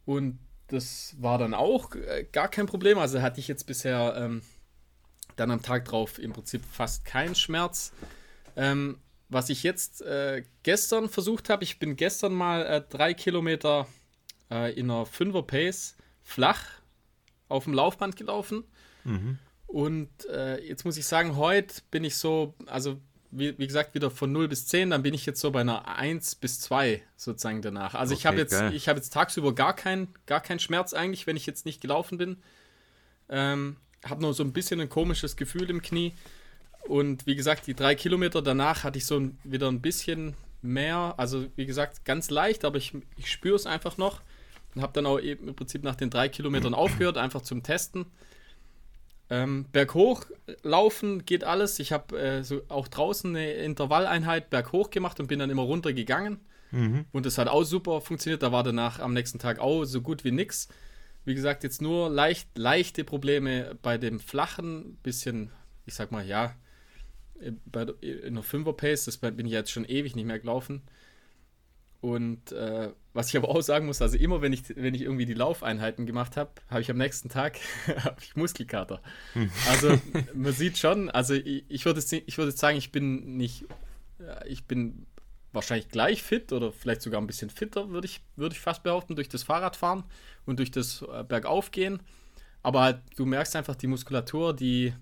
Und das war dann auch äh, gar kein Problem. Also hatte ich jetzt bisher ähm, dann am Tag drauf im Prinzip fast keinen Schmerz. Ähm, was ich jetzt äh, gestern versucht habe, ich bin gestern mal äh, drei Kilometer äh, in einer Fünfer Pace flach auf dem Laufband gelaufen. Mhm. Und äh, jetzt muss ich sagen, heute bin ich so, also wie, wie, gesagt, wieder von 0 bis 10, dann bin ich jetzt so bei einer 1 bis 2 sozusagen danach. Also okay, ich habe jetzt, geil. jetzt tagsüber gar keinen gar kein Schmerz eigentlich, wenn ich jetzt nicht gelaufen bin. Ähm, habe nur so ein bisschen ein komisches Gefühl im Knie. Und wie gesagt, die drei Kilometer danach hatte ich so ein, wieder ein bisschen mehr. Also wie gesagt, ganz leicht, aber ich, ich spüre es einfach noch. Und habe dann auch eben im Prinzip nach den drei Kilometern aufgehört, einfach zum Testen. Ähm, berghoch laufen geht alles. Ich habe äh, so auch draußen eine Intervalleinheit berghoch gemacht und bin dann immer runter gegangen. Mhm. Und das hat auch super funktioniert. Da war danach am nächsten Tag auch so gut wie nix. Wie gesagt, jetzt nur leicht, leichte Probleme bei dem flachen, bisschen, ich sag mal, ja, bei, in der 5er Pace, das bin ich jetzt schon ewig nicht mehr gelaufen. Und äh, was ich aber auch sagen muss, also immer wenn ich, wenn ich irgendwie die Laufeinheiten gemacht habe, habe ich am nächsten Tag ich Muskelkater. Also man sieht schon, also ich, ich würde ich würd sagen, ich bin nicht, ich bin wahrscheinlich gleich fit oder vielleicht sogar ein bisschen fitter, würde ich, würd ich fast behaupten, durch das Fahrradfahren und durch das äh, Bergaufgehen. Aber halt, du merkst einfach die Muskulatur, die,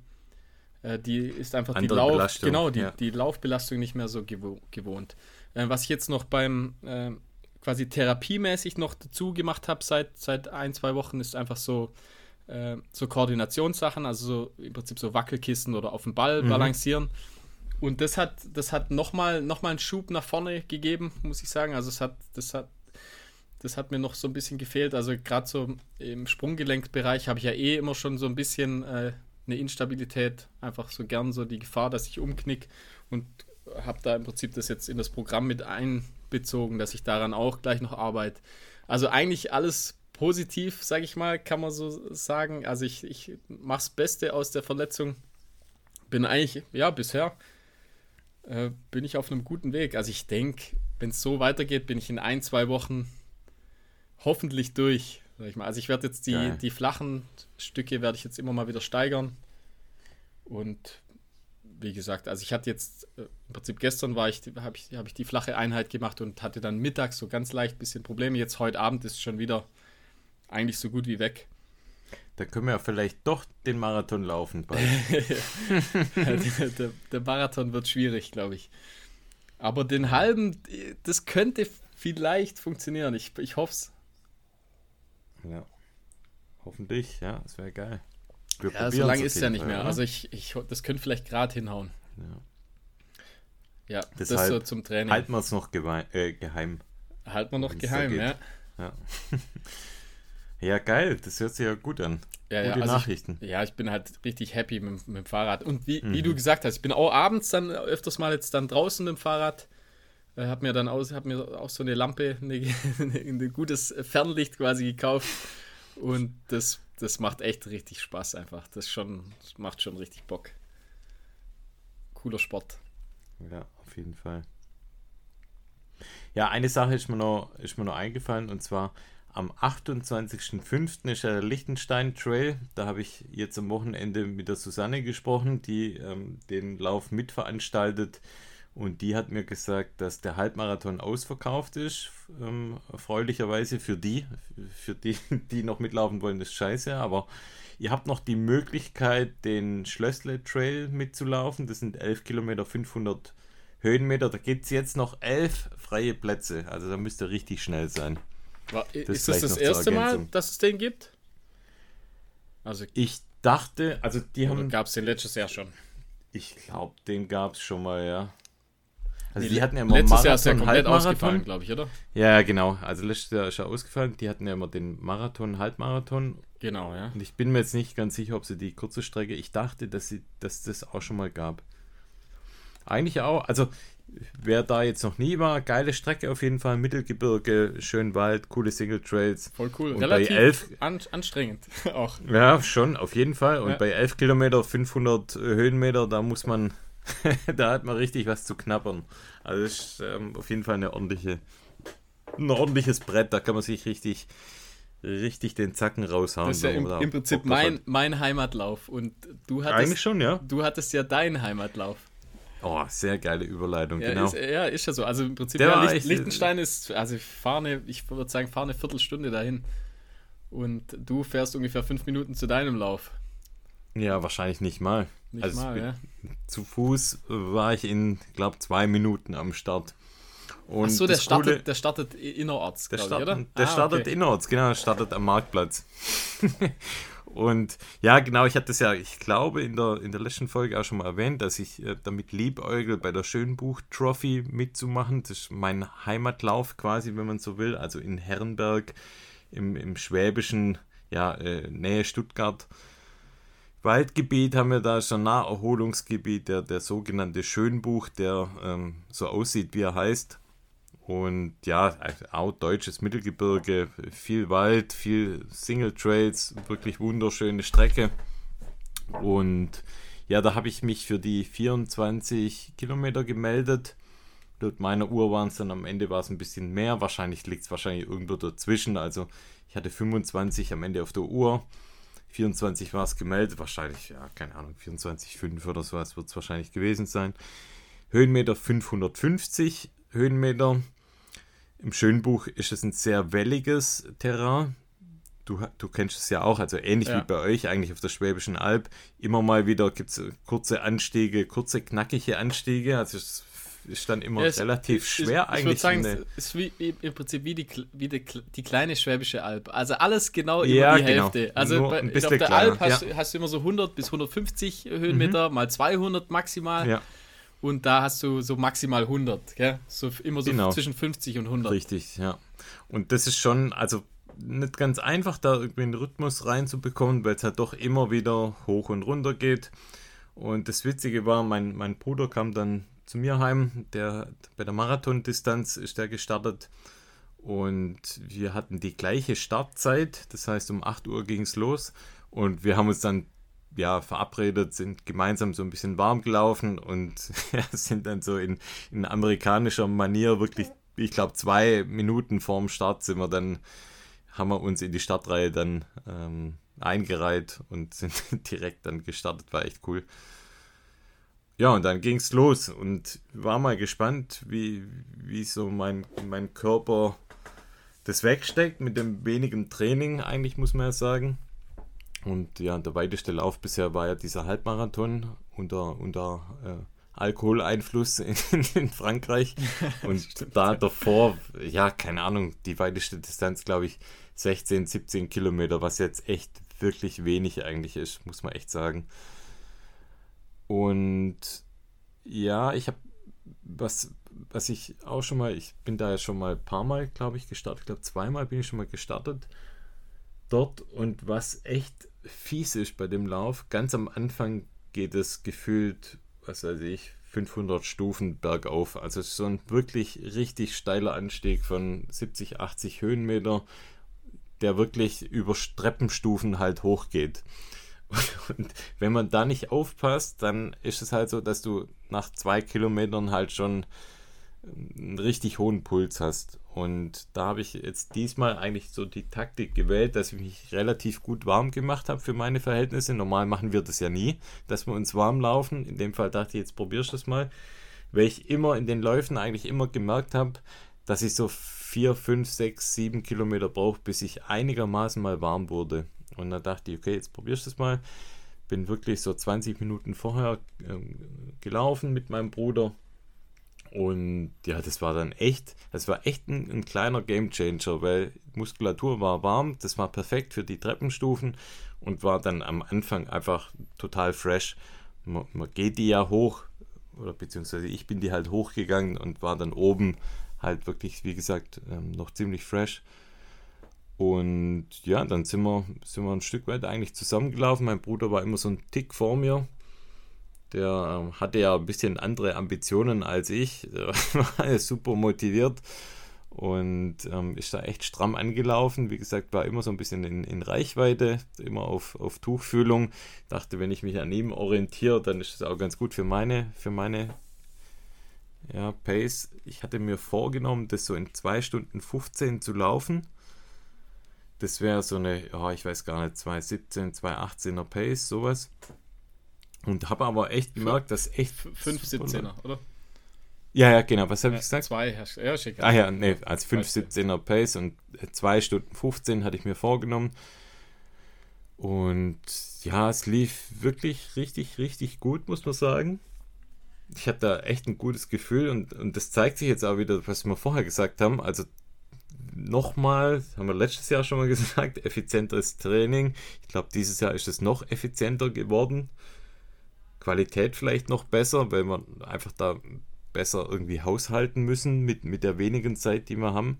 äh, die ist einfach Andere die Lauf, Belastung, genau, die, ja. die Laufbelastung nicht mehr so gewo gewohnt. Äh, was ich jetzt noch beim äh, quasi therapiemäßig noch dazu gemacht habe seit, seit ein, zwei Wochen, ist einfach so, äh, so Koordinationssachen, also so im Prinzip so Wackelkissen oder auf dem Ball Mhm. balancieren. Und das hat, das hat nochmal noch mal einen Schub nach vorne gegeben, muss ich sagen. Also es hat, das hat, das hat mir noch so ein bisschen gefehlt. Also gerade so im Sprunggelenkbereich habe ich ja eh immer schon so ein bisschen äh, eine Instabilität, einfach so gern so die Gefahr, dass ich umknick und habe da im Prinzip das jetzt in das Programm mit einbezogen, dass ich daran auch gleich noch arbeite. Also eigentlich alles positiv, sage ich mal, kann man so sagen. Also ich, ich mache das Beste aus der Verletzung. Bin eigentlich, ja, bisher äh, bin ich auf einem guten Weg. Also ich denke, wenn es so weitergeht, bin ich in ein, zwei Wochen hoffentlich durch. Ich mal. Also ich werde jetzt die, Geil. die flachen Stücke werde ich jetzt immer mal wieder steigern. Und wie gesagt, also ich hatte jetzt äh, im Prinzip gestern war ich, habe ich, hab ich die flache Einheit gemacht und hatte dann mittags so ganz leicht ein bisschen Probleme. Jetzt heute Abend ist schon wieder eigentlich so gut wie weg. Da können wir ja vielleicht doch den Marathon laufen. bald. der, der, der Marathon wird schwierig, glaube ich. Aber den halben, das könnte vielleicht funktionieren. Ich, ich hoffe es. Ja. Hoffentlich, ja, das wäre geil. Wir Ja, so lange ist ja nicht Fall, mehr. oder? Also ich, ich, das könnte vielleicht gerade hinhauen. Ja. Ja, das Deshalb so zum Training. Halten wir es noch äh, geheim. Halten wir noch geheim, ja. Ja. ja, geil, das hört sich ja gut an. Ja, ja, Gute also Nachrichten. Ich, ja, ich bin halt richtig happy mit, mit dem Fahrrad. Und wie, Mhm. wie du gesagt hast, ich bin auch abends dann öfters mal jetzt dann draußen mit dem Fahrrad. Äh, hab mir dann aus, hab mir auch so eine Lampe, eine, ein gutes Fernlicht quasi gekauft. Und das, das macht echt richtig Spaß einfach. Das, schon, das macht schon richtig Bock. Cooler Sport. Ja, auf jeden Fall. Ja, eine Sache ist mir noch, ist mir noch eingefallen und zwar am 28.05. ist ja der Liechtenstein Trail. Da habe ich jetzt am Wochenende mit der Susanne gesprochen, die ähm, den Lauf mitveranstaltet. Und die hat mir gesagt, dass der Halbmarathon ausverkauft ist. Ähm, erfreulicherweise für die. Für die, die noch mitlaufen wollen, ist scheiße. Aber ihr habt noch die Möglichkeit, den Schlössle Trail mitzulaufen. Das sind 11 Kilometer, 500 Höhenmeter. Da gibt es jetzt noch 11 freie Plätze. Also da müsst ihr richtig schnell sein. War, ist das vielleicht das zur erste Mal, dass es den gibt? Also Ich dachte, also die haben, gab es den letztes Jahr schon? ich glaube, den gab es schon mal, ja. Also Nee, die hatten ja immer letztes Jahr ist Marathon, komplett ausgefallen, glaube ich, oder? Ja, genau. Also letztes Jahr ist er ausgefallen. Die hatten ja immer den Marathon, Halbmarathon. Genau, ja. Und ich bin mir jetzt nicht ganz sicher, ob sie die kurze Strecke. Ich dachte, dass sie, dass das auch schon mal gab. Eigentlich auch. Also wer da jetzt noch nie war, geile Strecke auf jeden Fall. Mittelgebirge, schön Wald, coole Single Trails. Voll cool. Und bei Relativ elf- an, anstrengend auch. Ja, schon, auf jeden Fall. Und Ja. bei 11 Kilometer, 500 Höhenmeter, da muss man, da hat man richtig was zu knabbern. Also ist ähm, auf jeden Fall eine ordentliche, ein ordentliches Brett. Da kann man sich richtig, richtig den Zacken raushauen. Das ist ja im, im Prinzip mein, mein Heimatlauf. Und du Eigentlich hattest, schon, ja. du hattest ja deinen Heimatlauf. Oh, sehr geile Überleitung, Ja, genau. ist, ja, ist ja so. Also im Prinzip, ja, Licht, echt- Liechtenstein ist, also ich fahre eine, ich würde sagen, fahre eine Viertelstunde dahin. Und du fährst ungefähr fünf Minuten zu deinem Lauf. Ja, wahrscheinlich nicht mal. Nicht Also mal, ja. Zu Fuß war ich in, glaube zwei Minuten am Start. Und Achso, der das startet, Coole- der startet innerorts, Der, glaube ich, startet, oder? der Ah, startet okay. innerorts, genau, der startet am Marktplatz. und ja, genau, ich hatte das ja, ich glaube, in der, in der letzten Folge auch schon mal erwähnt, dass ich äh, damit liebäugel, bei der Schönbuch-Trophy mitzumachen. Das ist mein Heimatlauf quasi, wenn man so will, also in Herrenberg im, im schwäbischen, ja, äh, Nähe Stuttgart. Waldgebiet haben wir da schon Naherholungsgebiet, der, der sogenannte Schönbuch, der ähm, so aussieht, wie er heißt. Und ja, auch deutsches Mittelgebirge, viel Wald, viel Single Trails, wirklich wunderschöne Strecke. Und ja, da habe ich mich für die 24 Kilometer gemeldet. Laut meiner Uhr waren es dann am Ende war es ein bisschen mehr. Wahrscheinlich liegt es wahrscheinlich irgendwo dazwischen. Also ich hatte 25 am Ende auf der Uhr. 24 war es gemeldet. Wahrscheinlich, ja, keine Ahnung, 24,5 oder sowas wird es wahrscheinlich gewesen sein. Höhenmeter 550 Höhenmeter. Im Schönbuch ist es ein sehr welliges Terrain. Du, du kennst es ja auch, also ähnlich ja. wie bei euch eigentlich auf der Schwäbischen Alb. Immer mal wieder gibt es kurze Anstiege, kurze, knackige Anstiege. Also es ist dann immer ja, es, relativ schwer ich, eigentlich. Ich würde sagen, es ist wie, im Prinzip wie, die, wie die, die, kleine Schwäbische Alb. Also alles genau ja, über die genau. Hälfte. Also bei, auf der kleiner. Alb hast, ja. hast, du immer so 100 bis 150 Höhenmeter, mhm. mal 200 maximal. Und da hast du so maximal 100, gell? So immer so genau. zwischen 50 und 100. Richtig, ja. Und das ist schon, also nicht ganz einfach, da irgendwie einen Rhythmus reinzubekommen, weil es halt doch immer wieder hoch und runter geht. Und das Witzige war, mein, mein Bruder kam dann zu mir heim, der bei der Marathondistanz ist der gestartet. Und wir hatten die gleiche Startzeit, das heißt um 8 Uhr ging es los. Und wir haben uns dann ja, verabredet, sind gemeinsam so ein bisschen warm gelaufen und ja, sind dann so in, in amerikanischer Manier wirklich, ich glaube, zwei Minuten vorm Start sind wir dann, haben wir uns in die Startreihe dann ähm, eingereiht und sind direkt dann gestartet, war echt cool. Ja, und dann ging es los und war mal gespannt, wie, wie so mein, mein Körper das wegsteckt mit dem wenigen Training, eigentlich muss man ja sagen. Und ja, der weiteste Lauf bisher war ja dieser Halbmarathon unter, unter äh, Alkoholeinfluss in, in Frankreich. Und da davor, ja, keine Ahnung, die weiteste Distanz, glaube ich, 16, 17 Kilometer, was jetzt echt wirklich wenig eigentlich ist, muss man echt sagen. Und ja, ich habe was, was ich auch schon mal, ich bin da ja schon mal ein paar Mal, glaube ich, gestartet. Ich glaube, zweimal bin ich schon mal gestartet dort. Und was echt fies ist bei dem Lauf, ganz am Anfang geht es gefühlt, was weiß ich, 500 Stufen bergauf. Also so ein wirklich richtig steiler Anstieg von 70, 80 Höhenmeter, der wirklich über Treppenstufen halt hochgeht. Und wenn man da nicht aufpasst, dann ist es halt so, dass du nach zwei Kilometern halt schon einen richtig hohen Puls hast. Und da habe ich jetzt diesmal eigentlich so die Taktik gewählt, dass ich mich relativ gut warm gemacht habe für meine Verhältnisse. Normal machen wir das ja nie, dass wir uns warm laufen. In dem Fall dachte ich, jetzt probierst du das mal. Weil ich immer in den Läufen eigentlich immer gemerkt habe, dass ich so 4, 5, 6, 7 Kilometer brauche, bis ich einigermaßen mal warm wurde. Und da dachte ich, okay, jetzt probierst du es mal. Bin wirklich so 20 Minuten vorher äh, gelaufen mit meinem Bruder und ja, das war dann echt, das war echt ein, ein kleiner Game Changer, weil Muskulatur war warm, das war perfekt für die Treppenstufen und war dann am Anfang einfach total fresh. Man, man geht die ja hoch, oder beziehungsweise ich bin die halt hochgegangen und war dann oben halt wirklich, wie gesagt, ähm, noch ziemlich fresh. Und ja, dann sind wir, sind wir ein Stück weit eigentlich zusammengelaufen. Mein Bruder war immer so ein Tick vor mir, der ähm, hatte ja ein bisschen andere Ambitionen als ich. Der war super motiviert und ähm, ist da echt stramm angelaufen. Wie gesagt, war immer so ein bisschen in, in Reichweite, immer auf, auf Tuchfühlung. Dachte, wenn ich mich an ihm orientiere, dann ist das auch ganz gut für meine, für meine ja, Pace. Ich hatte mir vorgenommen, das so in 2 Stunden 15 zu laufen. Das wäre so eine, oh, ich weiß gar nicht, 2,17, 2,18er Pace, sowas. Und habe aber echt gemerkt, dass echt. 5,17er, oder? Ja, ja, genau. Was habe ja, ich gesagt? Zwei, ja, schick. Ah ja, nee, als 5,17er Pace und 2 Stunden 15 hatte ich mir vorgenommen. Und ja, es lief wirklich richtig, richtig gut, muss man sagen. Ich habe da echt ein gutes Gefühl und, und das zeigt sich jetzt auch wieder, was wir vorher gesagt haben. Also nochmal, haben wir letztes Jahr schon mal gesagt, effizienteres Training. Ich glaube, dieses Jahr ist es noch effizienter geworden. Qualität vielleicht noch besser, weil wir einfach da besser irgendwie haushalten müssen mit, mit der wenigen Zeit, die wir haben.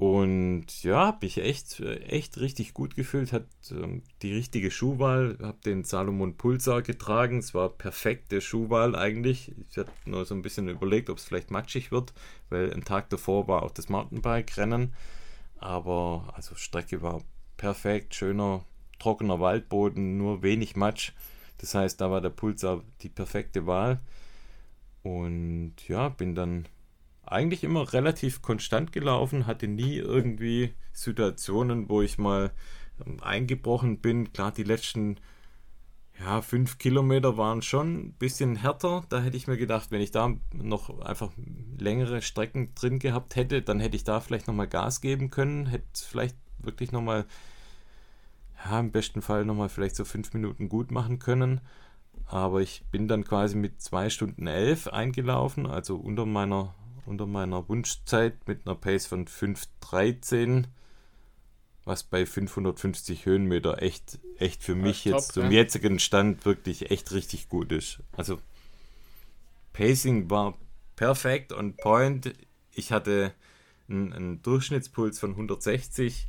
Und ja, habe mich echt, echt richtig gut gefühlt, hat ähm, die richtige Schuhwahl, habe den Salomon Pulsar getragen, es war perfekte Schuhwahl eigentlich. Ich hatte nur so ein bisschen überlegt, ob es vielleicht matschig wird, weil ein Tag davor war auch das Mountainbike-Rennen. Aber also Strecke war perfekt, schöner, trockener Waldboden, nur wenig Matsch. Das heißt, da war der Pulsar die perfekte Wahl. Und ja, bin dann eigentlich immer relativ konstant gelaufen, hatte nie irgendwie Situationen, wo ich mal ähm, eingebrochen bin. Klar, die letzten ja, fünf Kilometer waren schon ein bisschen härter. Da hätte ich mir gedacht, wenn ich da noch einfach längere Strecken drin gehabt hätte, dann hätte ich da vielleicht nochmal Gas geben können, hätte vielleicht wirklich nochmal, ja, im besten Fall nochmal vielleicht so fünf Minuten gut machen können. Aber ich bin dann quasi mit zwei Stunden elf eingelaufen, also unter meiner unter meiner Wunschzeit mit einer Pace von 5,13, was bei 550 Höhenmeter echt, echt für mich ja, jetzt top, zum ja. jetzigen Stand wirklich echt richtig gut ist. Also Pacing war perfekt on point. Ich hatte einen, einen Durchschnittspuls von 160,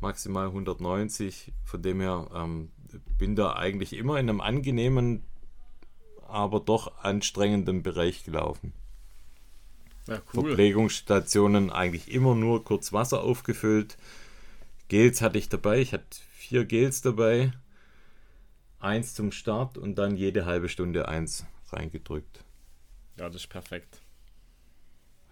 maximal 190. Von dem her ähm, bin da eigentlich immer in einem angenehmen, aber doch anstrengenden Bereich gelaufen. Ja, cool. Verpflegungsstationen eigentlich immer nur kurz Wasser aufgefüllt. Gels hatte ich dabei. Ich hatte vier Gels dabei. Eins zum Start und dann jede halbe Stunde eins reingedrückt. Ja, das ist perfekt.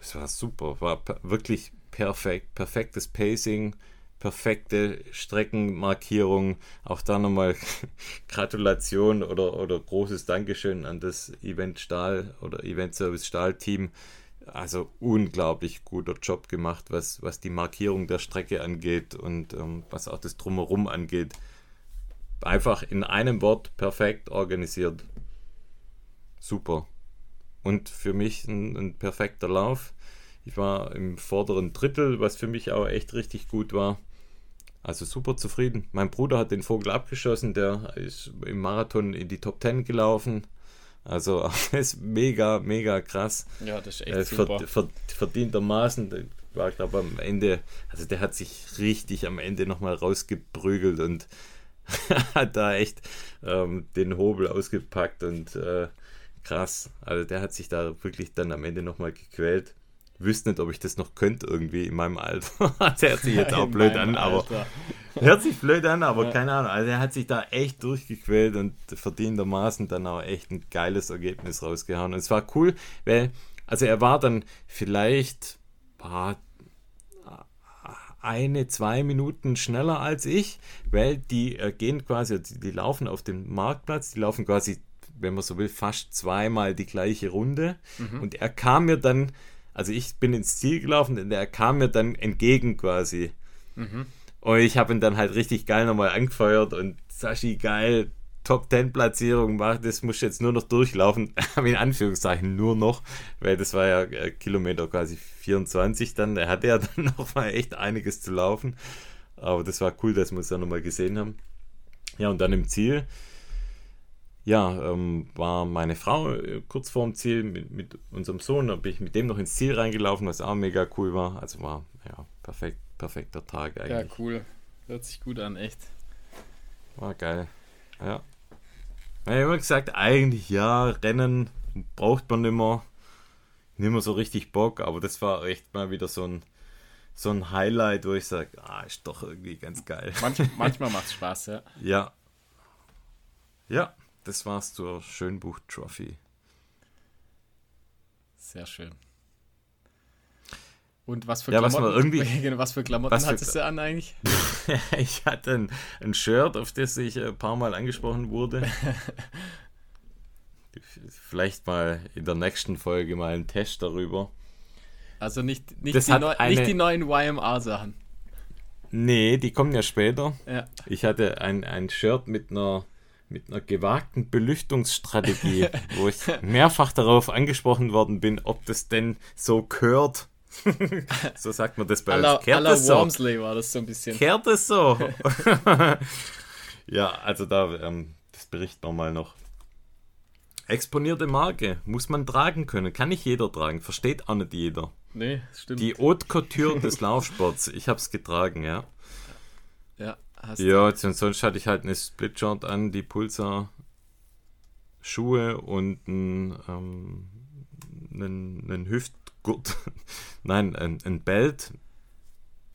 Es war super. War wirklich perfekt. Perfektes Pacing perfekte Streckenmarkierung. Auch da nochmal Gratulation oder, oder großes Dankeschön an das Event Stahl oder Event Service Stahl Team also unglaublich guter Job gemacht, was, was die Markierung der Strecke angeht und ähm, was auch das Drumherum angeht. Einfach in einem Wort perfekt organisiert. Super. Und für mich ein, ein perfekter Lauf. Ich war im vorderen Drittel, was für mich auch echt richtig gut war. Also super zufrieden. Mein Bruder hat den Vogel abgeschossen, der ist im Marathon in die Top 10 gelaufen. Also das ist mega, mega krass. Ja, das ist echt äh, super. Ver, verdientermaßen, war glaube am Ende, also der hat sich richtig am Ende nochmal rausgeprügelt und hat da echt ähm, den Hobel ausgepackt und äh, krass. Also der hat sich da wirklich dann am Ende nochmal gequält wüsste nicht, ob ich das noch könnte irgendwie in meinem Alter. das hört sich jetzt auch blöd an, aber hört sich blöd an, aber ja. keine Ahnung. Also er hat sich da echt durchgequält und verdientermaßen dann auch echt ein geiles Ergebnis rausgehauen. Und es war cool, weil, also er war dann vielleicht ah, eine, zwei Minuten schneller als ich, weil die äh, gehen quasi, die, die laufen auf dem Marktplatz, die laufen quasi wenn man so will, fast zweimal die gleiche Runde. Mhm. Und er kam mir dann also ich bin ins Ziel gelaufen und er kam mir dann entgegen quasi. Mhm. Und ich habe ihn dann halt richtig geil nochmal angefeuert und Sashi geil, Top 10 Platzierung macht, das muss jetzt nur noch durchlaufen. in Anführungszeichen nur noch, weil das war ja äh, Kilometer quasi 24 dann. Er hatte ja dann noch mal echt einiges zu laufen. Aber das war cool, dass wir uns dann nochmal gesehen haben. Ja, und dann im Ziel ja, ähm, war meine Frau äh, kurz vorm Ziel mit, mit unserem Sohn, da bin ich mit dem noch ins Ziel reingelaufen, was auch mega cool war. Also war ja perfekt, perfekter Tag eigentlich. Ja, cool. Hört sich gut an, echt. War geil. Ja. Ich habe immer gesagt, eigentlich ja, Rennen braucht man immer. Nicht mehr so richtig Bock, aber das war echt mal wieder so ein, so ein Highlight, wo ich sage, ah, ist doch irgendwie ganz geil. Manch, manchmal macht es Spaß, ja. Ja. Ja, das war's zur Schönbuch-Trophy. Sehr schön. Und was für ja, Klamotten, was, irgendwie, genau, was für Klamotten was für, hattest du an eigentlich? ich hatte ein, ein Shirt, auf das ich ein paar Mal angesprochen wurde. Vielleicht mal in der nächsten Folge mal einen Test darüber. Also nicht, nicht, die, neu, eine, nicht die neuen YMR-Sachen. Nee, die kommen ja später. Ja. Ich hatte ein, ein Shirt mit einer mit einer gewagten Belüftungsstrategie, wo ich mehrfach darauf angesprochen worden bin, ob das denn so gehört. so sagt man das bei uns. Kehrt es so? Wormsley war das so ein bisschen. Kehrt es so? ja, also da, ähm, das berichten wir mal noch. Exponierte Marke. Muss man tragen können. Kann nicht jeder tragen. Versteht auch nicht jeder. Nee, stimmt. Die Haute Couture des Laufsports. Ich habe es getragen, ja. ja, hast Ja, sonst hatte ich halt eine Splitshot an, die Pulsar Schuhe und einen, ähm, einen, einen Hüftgurt. Nein, ein, ein Belt,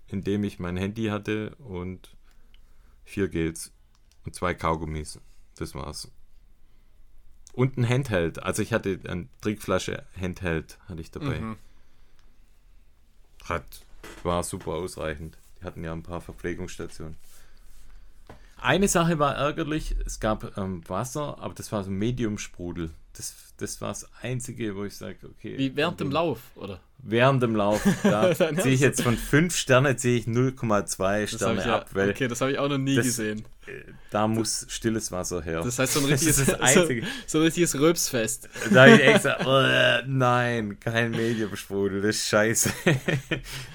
in dem ich mein Handy hatte und vier Gels und zwei Kaugummis. Das war's. Und ein Handheld. Also ich hatte eine Trinkflasche Handheld hatte ich dabei. Mhm. Hat, war super ausreichend. Die hatten ja ein paar Verpflegungsstationen. Eine Sache war ärgerlich, es gab ähm, Wasser, aber das war so Medium-Sprudel. Das, das war das Einzige, wo ich sage, okay. Wie während dem Lauf, oder? Während dem Lauf. Da sehe ich jetzt von 5 Sterne sehe ich 0,2 Das hab Sterne ich ja, ab, weil okay, das habe ich auch noch nie das- gesehen. äh, da muss stilles Wasser her. Das heißt so ein Das richtiges, das Einzige. so, so ein richtiges Röpsfest. Da habe ich extra, äh, nein, kein Medium-Sprudel, das ist scheiße.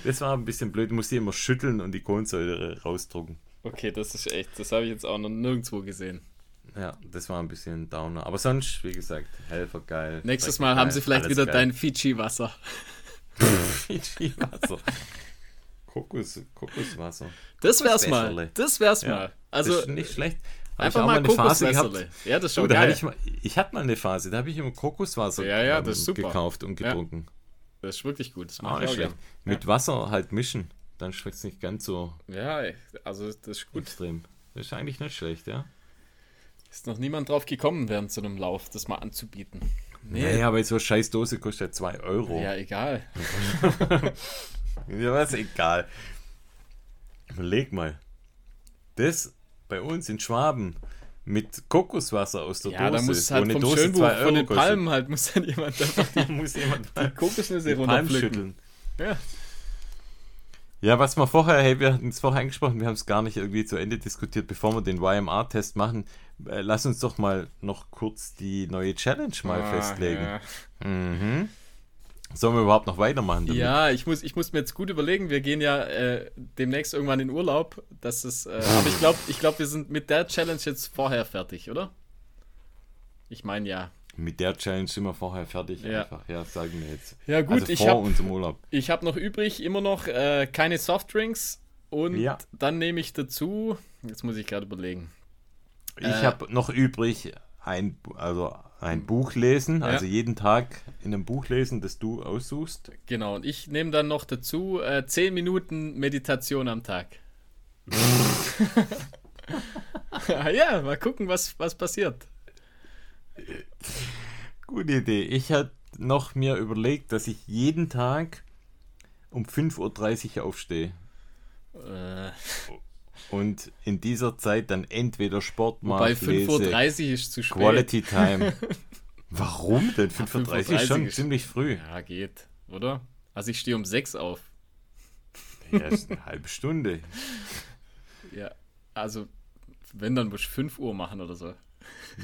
Das war ein bisschen blöd, du musst die immer schütteln und die Kohlensäure rausdrucken. Okay, das ist echt, das habe ich jetzt auch noch nirgendwo gesehen. Ja, das war ein bisschen Downer. Aber sonst, wie gesagt, Helfer geil. Nächstes Mal haben geil, sie vielleicht wieder geil. dein Fiji-Wasser. Fiji-Wasser. Kokos, Kokoswasser. Das wär's mal. Das wär's Ja, mal. Also das ist nicht schlecht. Hab einfach mal eine Phase Kokoswässerle. gehabt. Ja, das ist schon hatte geil. ich, mal, ich hatte mal eine Phase, da habe ich immer Kokoswasser Ja, ja, ähm, gekauft und Ja. getrunken. Das ist wirklich gut. Das Ah, mache nicht ich auch. Mit Wasser halt mischen, dann schmeckt es nicht ganz so Ja, also das ist gut. extrem. Das ist eigentlich nicht schlecht, ja. Ist noch niemand drauf gekommen, während so einem Lauf das mal anzubieten. Nee, aber so eine scheiß Dose kostet 2 Euro. Ja, egal. Ja, was egal. Überleg mal. Das bei uns in Schwaben mit Kokoswasser aus der Ja, Dose. da muss halt vom Dose Schönbuch, von den Euro kostet. Palmen halt, muss dann jemand einfach Da muss jemand die Kokosnüsse die Palmen runterpflücken. Ja. Ja, was wir vorher, hey, wir hatten es vorher angesprochen, wir haben es gar nicht irgendwie zu Ende diskutiert, bevor wir den YMR-Test machen. Äh, lass uns doch mal noch kurz die neue Challenge mal Ah, festlegen. Ja. Mhm. Sollen wir überhaupt noch weitermachen damit? Ja, ich muss, ich muss mir jetzt gut überlegen. Wir gehen ja äh, demnächst irgendwann in Urlaub. Das ist, äh, aber ich glaube, ich glaub, wir sind mit der Challenge jetzt vorher fertig, oder? Ich meine ja. Mit der Challenge sind wir vorher fertig. Ja. Einfach, ja, sagen wir jetzt. Ja gut, also ich vor habe unserem Urlaub. ich hab noch übrig immer noch äh, keine Softdrinks und Ja. dann nehme ich dazu. Jetzt muss ich gerade überlegen. Ich Äh, habe noch übrig ein, also ein Buch lesen, also jeden Tag in einem Buch lesen, das du aussuchst. Genau, und ich nehme dann noch dazu äh, 10 Minuten Meditation am Tag. ja, mal gucken, was, was passiert. Gute Idee. Ich hatte noch mir überlegt, dass ich jeden Tag um 5.30 Uhr aufstehe Äh, und in dieser Zeit dann entweder Sport mache, bei lese, 5.30 Uhr ist zu spät. Quality Time. Warum denn? 5.30 Uhr 5:30 ist schon ziemlich früh. Ja, geht, oder? Also ich stehe um 6 auf. Ja, ist eine halbe Stunde. Ja, also wenn, dann muss ich 5 Uhr machen oder so.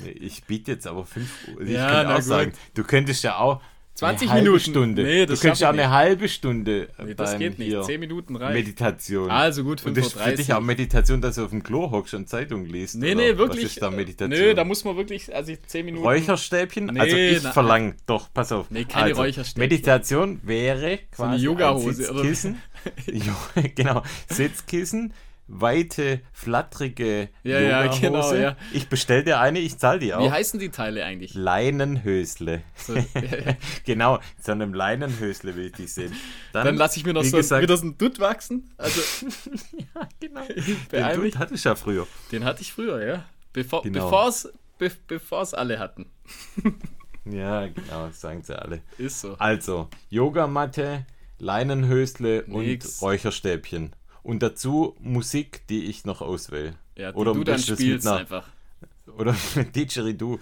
Nee, Ich biete jetzt aber 5 Uhr. Ich Ja, könnte na auch gut. sagen, du könntest ja auch 20 eine halbe Minuten. Stunde. Nee, das du könntest ich eine halbe Stunde Nee, das geht nicht. hier 10 Minuten reicht. Meditation. Also gut, Und das ist für 5.30 dich auch Uhr. Meditation, dass du auf dem Klo hockst und Zeitung liest? Nee, nee, wirklich. Was ist da Meditation? Nö, da muss man wirklich, also ich 10 Minuten. Räucherstäbchen? Nee, also ich verlange, doch, pass auf. Nee, keine also, Räucherstäbchen. Meditation wäre quasi eine Yogahose? Sitzkissen. Genau, Sitzkissen, weite, flatterige Ja, ja, genau, ja. Ich bestell dir eine, ich zahl die Wie auch. heißen die Teile eigentlich? Leinenhösle. So, ja, genau, so einem Leinenhösle will ich dich sehen. dann lasse ich mir noch wie so gesagt- wieder so ein Dutt wachsen. Also, ja, genau. Den. Dutt hatte ich ja früher. Den hatte ich früher, ja. Bevor Genau. bevor's, be bevor's alle hatten. Ja, genau, sagen sie alle. Ist so. Also, Yogamatte, Leinenhösle Nix. und Räucherstäbchen. Und dazu Musik, die ich noch auswähle. Ja, die Oder du dann das spielst einer- einfach. Oder mit Didgeridoo.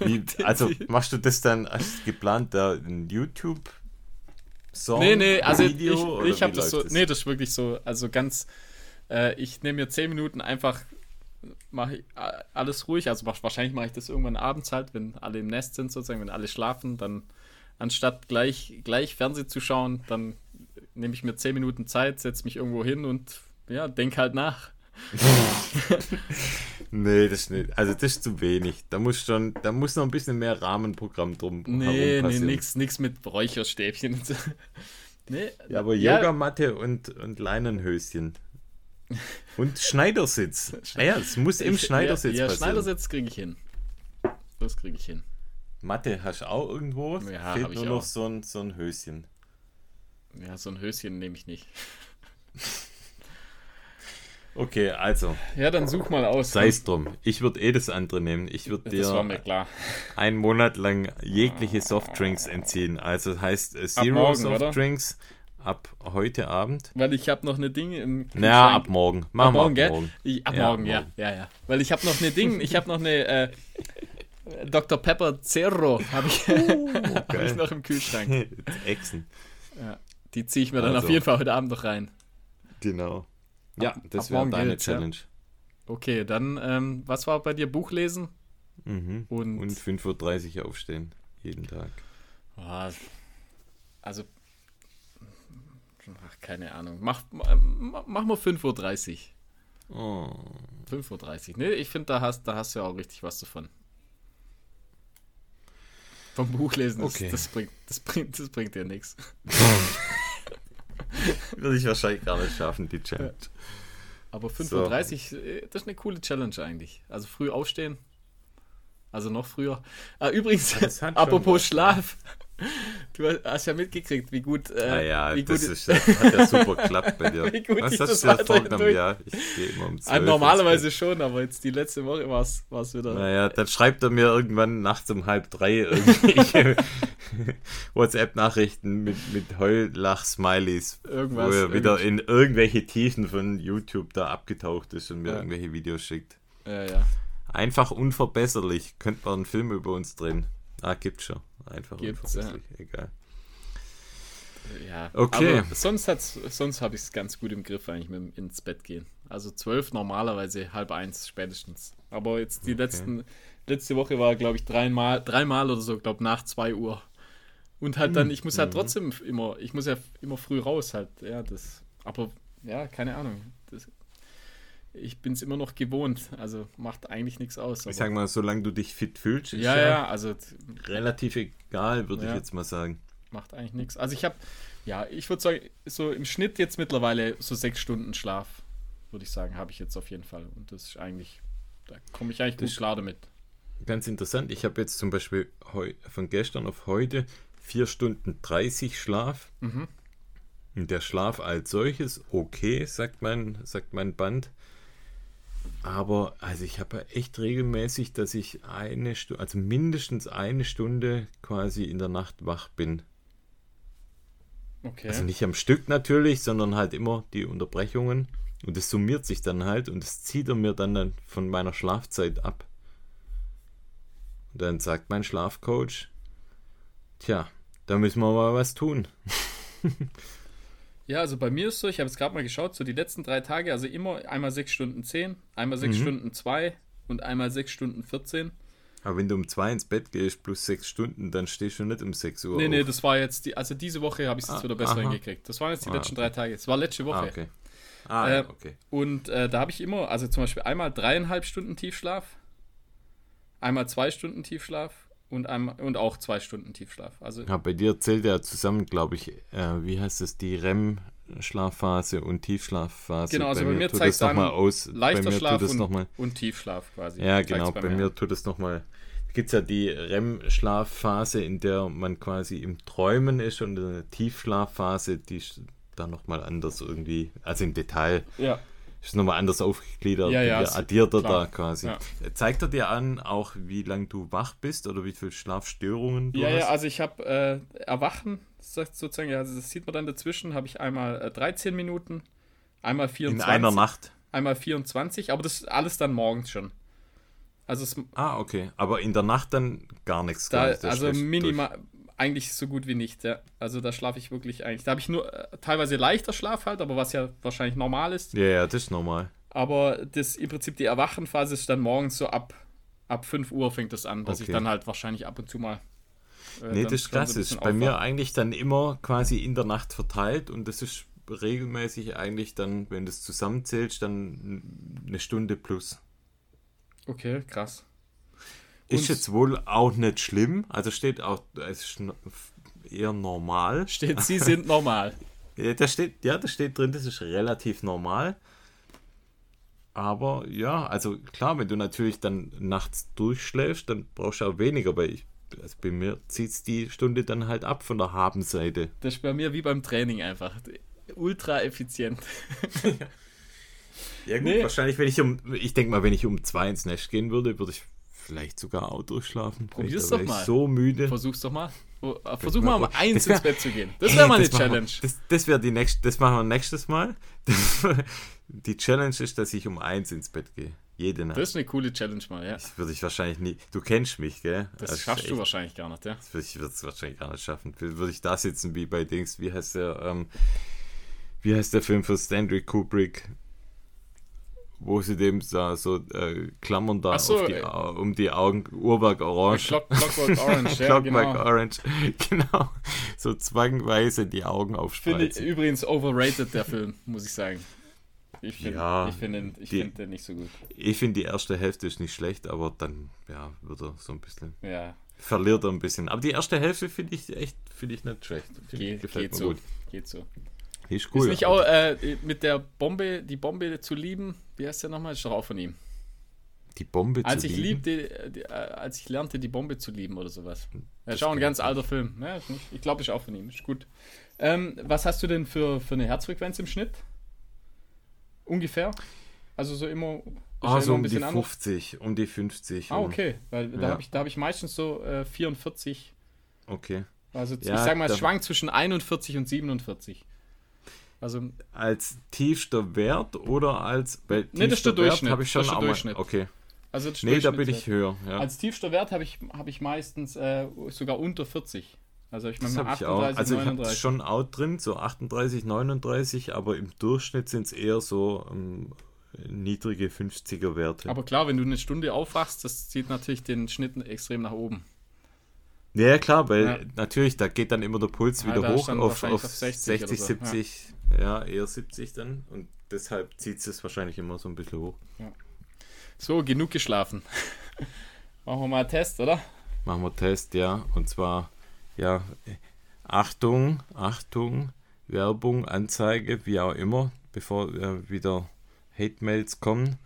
Wie, also, machst du das dann als geplant, da ein YouTube-Song? Nee, nee, also Video, ich, ich habe das so, läuft nee, das ist wirklich so, also ganz, äh, ich nehme mir 10 Minuten einfach, mache alles ruhig, also mach, wahrscheinlich mache ich das irgendwann abends halt, wenn alle im Nest sind sozusagen, wenn alle schlafen, dann anstatt gleich, gleich Fernsehen zu schauen, dann nehme ich mir 10 Minuten Zeit, setze mich irgendwo hin und ja, denk halt nach. Nee, das ist nicht. Also das ist zu wenig. Da muss schon, da muss noch ein bisschen mehr Rahmenprogramm drum Nee, nee, nix, nix mit Räucherstäbchen und so. Nee, ja, aber ja. Yogamatte und, und Leinenhöschen. Und Schneidersitz. ah ja, es muss im Schneidersitz ja, ja, passieren. Schneidersitz kriege ich hin. Das kriege ich hin. Matte hast du auch irgendwo? Ja, Fehlt nur noch so ein, so ein Höschen. Ja, so ein Höschen nehme ich nicht. Okay, also. Ja, dann such mal aus. Sei es drum. Ich würde eh das andere nehmen. Ich würde dir einen Monat lang jegliche Softdrinks entziehen. Also heißt äh, Zero morgen, Softdrinks oder? ab heute Abend. Weil ich habe noch eine Dinge im Kühlschrank. Ja, ab morgen. Machen ab wir morgen, ab morgen. Ich, ab ja, morgen, ja, ja, ja. Weil ich habe noch eine Ding, ich habe noch eine äh, Dr. Pepper Zero habe ich, uh, hab ich noch im Kühlschrank. Echsen. Ja, die ziehe ich mir dann also. auf jeden Fall heute Abend noch rein. Genau. Ja, ab, das wäre deine gilt, Challenge. Ja. Okay, dann, ähm, was war bei dir? Buch lesen? Mhm. Und, und 5.30 Uhr aufstehen, jeden Tag. Oh, also, ach, keine Ahnung. Mach, mach, mach mal 5.30 Uhr. Oh. 5.30 Uhr. Nee, ich finde, da hast, da hast du ja auch richtig was davon. Vom Buchlesen, okay. das, das, bringt, das, bringt, das bringt dir nichts. Würde ich wahrscheinlich gar nicht schaffen, die Challenge. Aber 5.30 Uhr, äh, das ist eine coole Challenge eigentlich. Also früh aufstehen. Also noch früher. Ah, übrigens, apropos Schlaf. Du hast ja mitgekriegt, wie gut. Äh, ah ja, wie das, gut ist, das hat ja super geklappt bei dir. wie gut Was hast du dir vorgenommen? Ja, ich gehe immer um 12 ah, Normalerweise schon, aber jetzt die letzte Woche war es wieder. Naja, dann schreibt er mir irgendwann nachts um halb drei irgendwelche WhatsApp-Nachrichten mit, mit Heulach-Smileys. Irgendwas. Wo er wieder in irgendwelche Tiefen von YouTube da abgetaucht ist und mir ja. irgendwelche Videos schickt. Ja, ja. Einfach unverbesserlich. Könnte man einen Film über uns drehen. Ah, gibt's schon. Einfach Gibt's, ja. Egal. Ja, okay. Aber sonst, sonst habe ich es ganz gut im Griff, eigentlich mit dem ins Bett gehen. Also zwölf normalerweise, halb eins spätestens. Aber jetzt die okay. letzten, letzte Woche war, glaube ich, dreimal, dreimal oder so, glaube nach zwei Uhr. Und halt dann, hm, ich muss halt mhm. trotzdem immer, ich muss ja immer früh raus halt, ja, das, aber ja, keine Ahnung. Das, ich bin es immer noch gewohnt. Also macht eigentlich nichts aus. Ich sag mal, solange du dich fit fühlst, ist ja, ja, also relativ egal, würde ja, ich jetzt mal sagen. Macht eigentlich nichts. Also ich habe, ja, ich würde sagen, so im Schnitt jetzt mittlerweile so sechs Stunden Schlaf, würde ich sagen, habe ich jetzt auf jeden Fall. Und das ist eigentlich, da komme ich eigentlich gut klar damit. Ganz interessant. Ich habe jetzt zum Beispiel von gestern auf heute vier Stunden 30 Schlaf. Mhm. Der Schlaf als solches, okay, sagt mein, sagt mein Band. Aber also ich habe echt regelmäßig, dass ich eine Stunde, also mindestens eine Stunde quasi in der Nacht wach bin. Okay. Also nicht am Stück natürlich, sondern halt immer die Unterbrechungen. Und es summiert sich dann halt und es zieht er mir dann, dann von meiner Schlafzeit ab. Und dann sagt mein Schlafcoach, tja, da müssen wir mal was tun. Ja, also bei mir ist so, ich habe jetzt gerade mal geschaut, so die letzten drei Tage, also immer einmal 6 Stunden 10, einmal 6 mhm. Stunden 2 und einmal 6 Stunden 14. Aber wenn du um 2 ins Bett gehst plus 6 Stunden, dann stehst du nicht um 6 Uhr. Nee, auf. nee, das war jetzt die, also diese Woche habe ich es ah, wieder besser aha. hingekriegt. Das waren jetzt die ah, letzten okay. drei Tage. Das war letzte Woche. Ah, okay. Ah, äh, okay. Und äh, da habe ich immer, also zum Beispiel einmal dreieinhalb Stunden Tiefschlaf, einmal zwei Stunden Tiefschlaf und, einmal, und auch zwei Stunden Tiefschlaf. Also ja, bei dir zählt ja zusammen, glaube ich, äh, wie heißt es, die REM-Schlafphase und Tiefschlafphase. Genau, also bei, bei mir, mir zeigt es nochmal aus. Leichter Schlaf und, noch mal, und Tiefschlaf quasi. Ja, genau, bei, bei mir tut es nochmal. Gibt es ja die REM-Schlafphase, in der man quasi im Träumen ist und eine Tiefschlafphase, die ist dann nochmal anders irgendwie, also im Detail. Ja ist nochmal anders aufgegliedert. Ja, ja, addiert er da quasi. Ja. Zeigt er dir an, auch wie lange du wach bist oder wie viele Schlafstörungen du ja, hast? Ja, also ich habe äh, Erwachen, sozusagen, ja, also das sieht man dann dazwischen, habe ich einmal äh, 13 Minuten, einmal 24. In einer Nacht? Einmal 24, aber das ist alles dann morgens schon. Also es, ah, okay. Aber in der Nacht dann gar nichts. Da, also minimal, eigentlich so gut wie nicht, ja. Also da schlafe ich wirklich eigentlich. Da habe ich nur äh, teilweise leichter Schlaf halt, aber was ja wahrscheinlich normal ist. Ja, ja, das ist normal. Aber das im Prinzip die Erwachenphase ist dann morgens so ab, ab 5 Uhr fängt das an, dass okay. ich dann halt wahrscheinlich ab und zu mal. Äh, nee, das ist klassisch. So Bei mir eigentlich dann immer quasi in der Nacht verteilt und das ist regelmäßig eigentlich dann, wenn du es zusammenzählst, dann eine Stunde plus. Okay, krass. Ist jetzt wohl auch nicht schlimm. Also steht auch, es ist eher normal. Steht, sie sind normal. Ja, da steht, ja, da steht drin, das ist relativ normal. Aber ja, also klar, wenn du natürlich dann nachts durchschläfst, dann brauchst du auch weniger, weil ich, also bei mir zieht es die Stunde dann halt ab von der Habenseite. Das ist bei mir wie beim Training einfach. Ultra effizient. Ja, gut, Nee. wahrscheinlich, wenn ich um, ich denke mal, wenn ich um zwei ins Nest gehen würde, würde ich vielleicht sogar auch durchschlafen. Probier's doch mal. So müde. Versuch's doch mal. Oh, Versuch mal um Das eins wär- ins Bett zu gehen. Das wäre mal eine wir- Challenge. Das, das wäre die nächste, das machen wir nächstes Mal. die Challenge ist, dass ich um eins ins Bett gehe. Jede Nacht. Das ist eine coole Challenge mal, ja. Das würde ich wahrscheinlich nie. Du kennst mich, gell? Das Also schaffst du echt, wahrscheinlich gar nicht, ja. Das würde ich es wahrscheinlich gar nicht schaffen. Würde ich da sitzen wie bei Dings, wie heißt der, ähm, wie heißt der Film von Stanley Kubrick? Wo sie dem da so äh, Klammern da so, auf die, äh, um die Augen, Uhrwerk Orange. Clock, Clockwork Orange, ja, Clockwork genau. Orange, genau. So zwangweise die Augen Finde aufspreizen. übrigens overrated, der Film, muss ich sagen. Ich finde Ja, ich find den, ich die- find den nicht so gut. Ich finde, die erste Hälfte ist nicht schlecht, aber dann, ja, wird er so ein bisschen, Ja, verliert er ein bisschen. Aber die erste Hälfte finde ich echt, finde ich nicht schlecht. Find, geht, gefällt geht mir so. gut. Geht so. Ist Ist cool. nicht auch äh, mit der Bombe, die Bombe zu lieben, wie heißt der nochmal? Ist doch auch von ihm. die Bombe Als zu ich lieben. liebte, die, äh, als ich lernte, die Bombe zu lieben oder sowas. Ja, Das ist auch ein ganz alter Film. Ja, ist ich glaube, ist auch von ihm. Ist gut. Ähm, was hast du denn für, für eine Herzfrequenz im Schnitt? Ungefähr? Also so immer, ist ja Ah, so um die bisschen anders. 50, um die 50. Ah, okay. Weil da Ja. habe ich, da hab ich meistens so äh, 44. Okay. Also Ja, ich sag mal, es da- schwankt zwischen 41 und 47. Also Als tiefster Wert oder als. Weil Nee, das ist der Durchschnitt. habe ich schon Das. Durchschnitt. Okay. Also das Nee, da bin ich höher. Ja. Als tiefster Wert habe ich, hab ich meistens äh, sogar unter 40. Also ich meine habe ich auch. 38, Also ich habe 39. schon out drin, so 38, 39, aber im Durchschnitt sind es eher so ähm, niedrige 50er Werte. Aber klar, wenn du eine Stunde aufwachst, das zieht natürlich den Schnitt extrem nach oben. Ja, klar, weil Ja. natürlich, da geht dann immer der Puls Ja, wieder hoch auf, auf auf 60 60, oder so, 70, ja. eher 70 dann. Und deshalb zieht es wahrscheinlich immer so ein bisschen hoch. So, genug geschlafen. Machen wir mal einen Test, oder? Machen wir Test, ja. Und zwar, ja, Achtung, Achtung, Werbung, Anzeige, wie auch immer, bevor äh, wieder Hate-Mails kommen.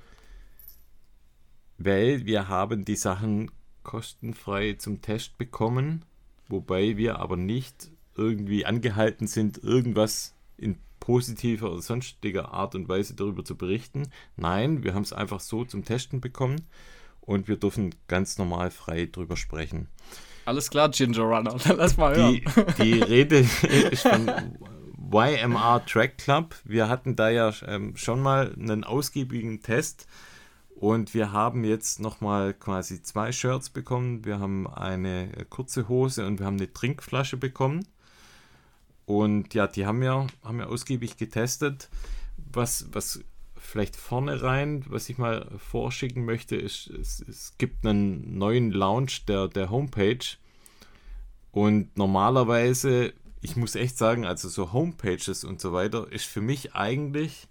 Weil wir haben die Sachen kostenfrei zum Test bekommen, wobei wir aber nicht irgendwie angehalten sind, irgendwas in positiver oder sonstiger Art und Weise darüber zu berichten. Nein, wir haben es einfach so zum Testen bekommen und wir dürfen ganz normal frei drüber sprechen. Alles klar, Ginger Runner. Dann lass mal hören. Die, die Rede ist von YMR Track Club. Wir hatten da ja ähm, schon mal einen ausgiebigen Test und wir haben jetzt nochmal quasi zwei Shirts bekommen. Wir haben eine kurze Hose und wir haben eine Trinkflasche bekommen. Und ja, die haben wir, haben wir ausgiebig getestet. Was, was vielleicht vorne rein, was ich mal vorschicken möchte, ist, es, es gibt einen neuen Launch der, der Homepage. Und normalerweise, ich muss echt sagen, also so Homepages und so weiter, ist für mich eigentlich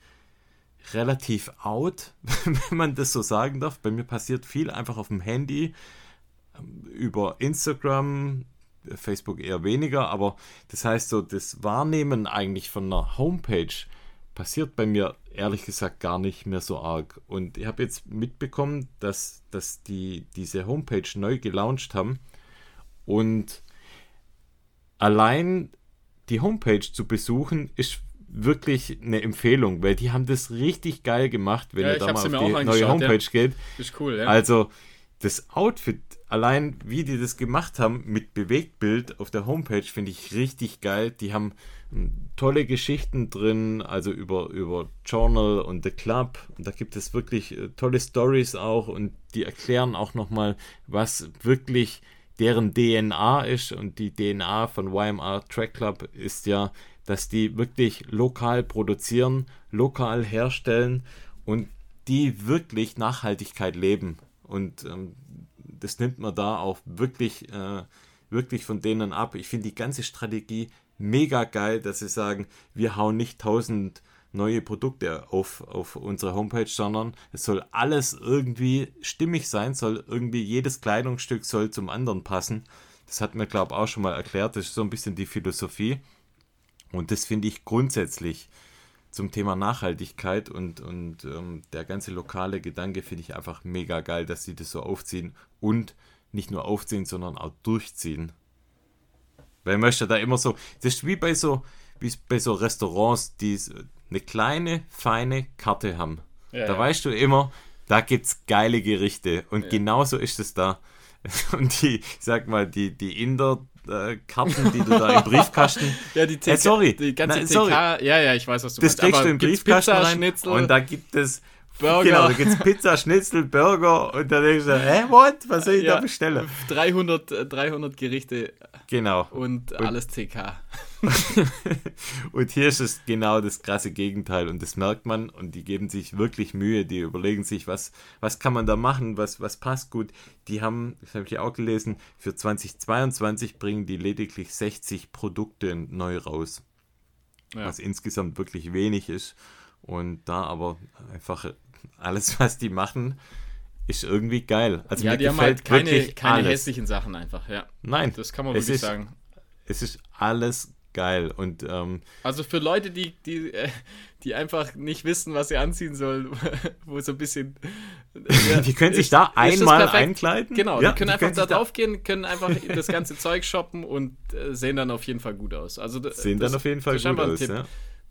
relativ out, wenn man das so sagen darf. Bei mir passiert viel einfach auf dem Handy, ähm, über Instagram, Facebook eher weniger, aber das heißt so, das Wahrnehmen eigentlich von einer Homepage passiert bei mir ehrlich gesagt gar nicht mehr so arg. Und ich habe jetzt mitbekommen, dass, dass die diese Homepage neu gelauncht haben und allein die Homepage zu besuchen ist wirklich eine Empfehlung, weil die haben das richtig geil gemacht, wenn Ja, ihr da mal auf die neue Homepage ja. geht. Ist cool, ja. Also das Outfit, allein wie die das gemacht haben mit Bewegtbild auf der Homepage, finde ich richtig geil. Die haben ähm, tolle Geschichten drin, also über, über Journal und The Club. Und da gibt es wirklich äh, tolle Stories auch und die erklären auch nochmal, was wirklich deren DNA ist. Und die DNA von YMR Track Club ist ja, dass die wirklich lokal produzieren, lokal herstellen und die wirklich Nachhaltigkeit leben. Und ähm, das nimmt man da auch wirklich, äh, wirklich von denen ab. Ich finde die ganze Strategie mega geil, dass sie sagen, wir hauen nicht 1000 neue Produkte auf, auf unsere Homepage, sondern es soll alles irgendwie stimmig sein, soll irgendwie jedes Kleidungsstück soll zum anderen passen. Das hat mir, glaube ich, auch schon mal erklärt. Das ist so ein bisschen die Philosophie. Und das finde ich grundsätzlich zum Thema Nachhaltigkeit und, und ähm, der ganze lokale Gedanke finde ich einfach mega geil, dass sie das so aufziehen und nicht nur aufziehen, sondern auch durchziehen. Weil man möchte da immer so, das ist wie bei so, wie bei so Restaurants, die eine kleine, feine Karte haben. Ja, da ja. weißt du immer, da gibt es geile Gerichte. Und ja. genauso ist es da. Und die, ich sag mal, die, die Inder, äh, Karten, die du da im Briefkasten. ja, die TK, äh, sorry, die ganze Nein, TK, sorry. ja, ja, ich weiß, was du das meinst. Das du im Briefkasten rein und da gibt es Burger. Genau, da gibt es Pizza, Schnitzel, Burger und dann denkst du, hä, what? Was soll ich ja, da bestellen? 300, 300 Gerichte. Genau. Und, und alles TK. und hier ist es genau das krasse Gegenteil und das merkt man und die geben sich wirklich Mühe, die überlegen sich, was, was kann man da machen, was, was passt gut. Die haben, das habe ich auch gelesen, für 2022 bringen die lediglich 60 Produkte neu raus. Ja. Was insgesamt wirklich wenig ist. Und da aber einfach alles, was die machen, ist irgendwie geil. Also ja, die haben halt keine, keine hässlichen Sachen einfach, ja. Nein. Das kann man wirklich ist, sagen. Es ist alles geil. Und, ähm, also für Leute, die, die, äh, die einfach nicht wissen, was sie anziehen sollen, wo so ein bisschen. Ja, die können ist, sich da einmal einkleiden. Genau, ja, die können die einfach können da drauf gehen, können einfach das ganze Zeug shoppen und äh, sehen dann auf jeden Fall gut aus. Also, sehen das, dann auf jeden Fall gut aus, ja.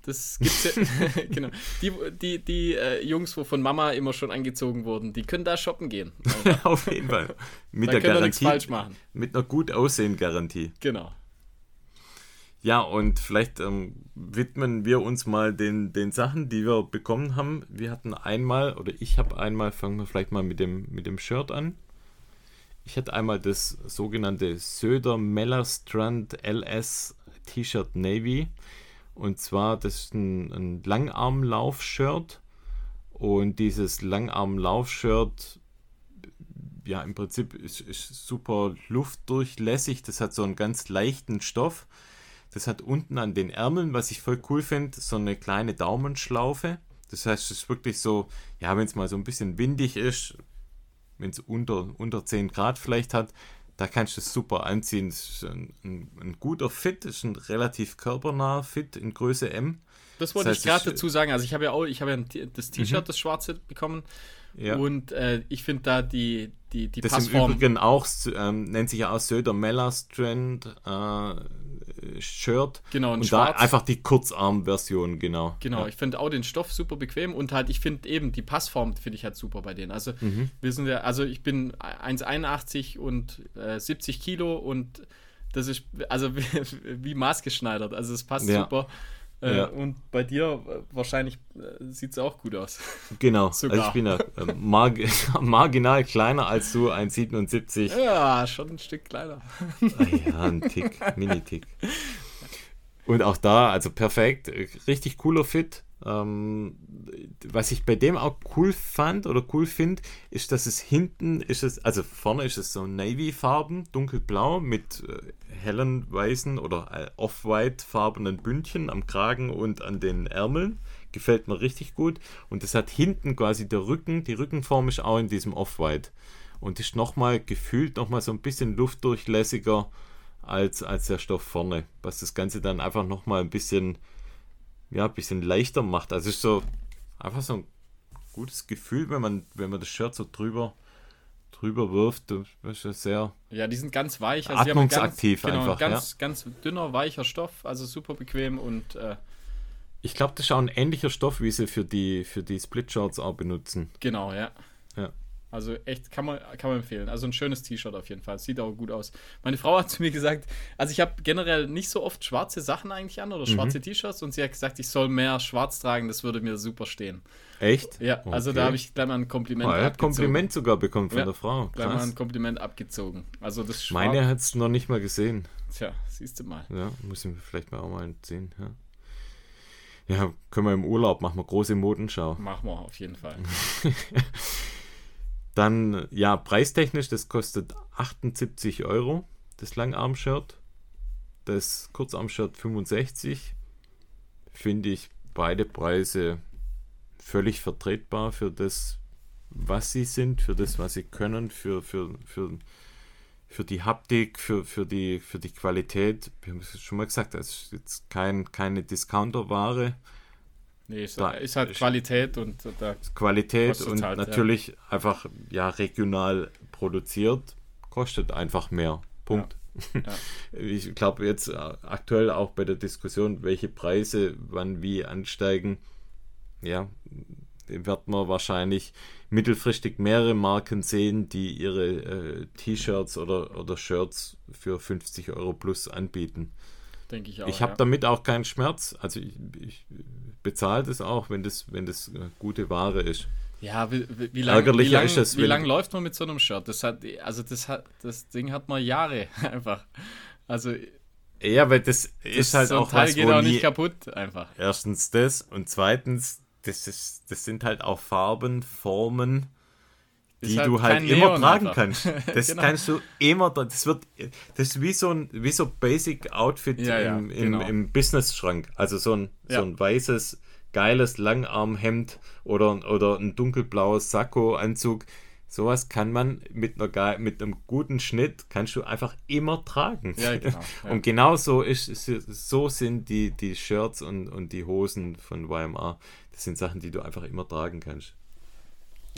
Das gibt's ja. genau. Die, die, die äh, Jungs, wo von Mama immer schon angezogen wurden, die können da shoppen gehen. Auf jeden Fall. Mit da der Garantie. falsch machen. Mit einer gut aussehenden Garantie. Genau. Ja, und vielleicht ähm, widmen wir uns mal den, den Sachen, die wir bekommen haben. Wir hatten einmal, oder ich habe einmal, fangen wir vielleicht mal mit dem, mit dem Shirt an. Ich hatte einmal das sogenannte Söder Mellerstrand LS T-Shirt Navy. Und zwar, das ist ein, ein Langarmlauf-Shirt. Und dieses Langarmlauf-Shirt, ja, im Prinzip ist, ist super luftdurchlässig. Das hat so einen ganz leichten Stoff. Das hat unten an den Ärmeln, was ich voll cool finde, so eine kleine Daumenschlaufe. Das heißt, es ist wirklich so, ja, wenn es mal so ein bisschen windig ist, wenn es unter, unter 10 Grad vielleicht hat, da kannst du es super anziehen. Es ist ein, ein, ein, guter Fit, ist ein relativ körpernaher Fit in Größe M. Das wollte das heißt, ich gerade dazu sagen. Also ich habe ja auch, ich habe ja das T-Shirt, mhm. das schwarze bekommen. Ja. Und äh, ich finde da die, die, die das Passform. im Übrigen auch, ähm, nennt sich ja auch Söder Mellastrand äh, Shirt. Genau, und schwarz. da einfach die Kurzarm-Version, genau. Genau, ja. ich finde auch den Stoff super bequem und halt, ich finde eben die Passform finde ich halt super bei denen. Also mhm. wir sind ja, also ich bin 1,81 und äh, 70 Kilo und das ist also wie, wie maßgeschneidert. Also es passt ja. super. Äh, ja. Und bei dir äh, wahrscheinlich äh, sieht es auch gut aus. Genau, also ich bin ja äh, marg marginal kleiner als du, 1,77. Ja, schon ein Stück kleiner. Ah, ja, ein Tick, Mini-Tick. Und auch da, also perfekt, richtig cooler Fit. Ähm, was ich bei dem auch cool fand oder cool finde, ist, dass es hinten ist es, also vorne ist es so Navy-Farben, dunkelblau mit äh, hellen weißen oder äh, off-white farbenen Bündchen am Kragen und an den Ärmeln. Gefällt mir richtig gut. Und es hat hinten quasi der Rücken, die Rückenform ist auch in diesem off-white. Und ist nochmal gefühlt nochmal so ein bisschen luftdurchlässiger als, als der Stoff vorne. Was das Ganze dann einfach nochmal ein bisschen ja, ein bisschen leichter macht. Also es ist so einfach so ein gutes Gefühl, wenn man, wenn man das Shirt so drüber, drüber wirft. Das ist sehr ja, die sind ganz weich. Also atmungsaktiv ganz, genau, einfach. Ganz, ja. ganz dünner, weicher Stoff, also super bequem und äh, ich glaube, das ist auch ein ähnlicher Stoff, wie sie für die, für die Split-Shorts auch benutzen. Genau, ja. Ja. Also echt, kann man, kann man empfehlen. Also ein schönes T-Shirt auf jeden Fall. Sieht auch gut aus. Meine Frau hat zu mir gesagt, also ich habe generell nicht so oft schwarze Sachen eigentlich an oder mhm. schwarze T-Shirts und sie hat gesagt, ich soll mehr schwarz tragen, das würde mir super stehen. Echt? Ja, okay. also da habe ich gleich mal ein Kompliment oh, er hat Kompliment sogar bekommen von ja, der Frau. Krass. Gleich mal ein Kompliment abgezogen. Also das Schwarz Meine hat es noch nicht mal gesehen. Tja, siehst du mal. Ja, müssen wir vielleicht mal auch mal sehen. Ja. Ja, können wir im Urlaub, machen wir große Modenschau. Machen wir auf jeden Fall. Dann, ja, preistechnisch, das kostet 78 Euro, das Langarm-Shirt. Das Kurzarm-Shirt 65. Finde ich beide Preise völlig vertretbar für das, was sie sind, für das, was sie können, für, für, für, für die Haptik, für, für, die, für die Qualität. Wir haben es schon mal gesagt, das ist jetzt kein, keine Discounter-Ware. Nee, ist, da ist halt Qualität und da Qualität und halt, natürlich ja. einfach ja regional produziert, kostet einfach mehr. Punkt. Ja. Ja. Ich glaube jetzt äh, aktuell auch bei der Diskussion, welche Preise wann wie ansteigen, ja, wird man wahrscheinlich mittelfristig mehrere Marken sehen, die ihre äh, T-Shirts oder, oder Shirts für 50 Euro plus anbieten. Denke ich auch. Ich habe ja. damit auch keinen Schmerz. Also ich, ich bezahle das auch, wenn das, wenn das äh, gute Ware ist. Ja, wie, wie lange wie lang, wie lang läuft man mit so einem Shirt? Das hat, also das hat, das Ding hat man Jahre einfach. Also ja, weil das, das ist halt so auch Teil was, geht auch nicht kaputt einfach. Erstens das und zweitens das, ist, das sind halt auch Farben, Formen, die halt du halt immer Neon tragen einfach. kannst. Das genau. kannst du immer, das wird, das ist wie so ein, wie so Basic Outfit ja, im, ja, genau. im, im Business-Schrank. Also so ein, ja. so ein weißes, geiles Langarmhemd oder, oder ein dunkelblaues Sakko-Anzug. Sowas kann man mit, einer, mit einem guten Schnitt, kannst du einfach immer tragen. Ja, genau. Und genau so, ist, so sind die, die Shirts und, und die Hosen von YMR. Das sind Sachen, die du einfach immer tragen kannst.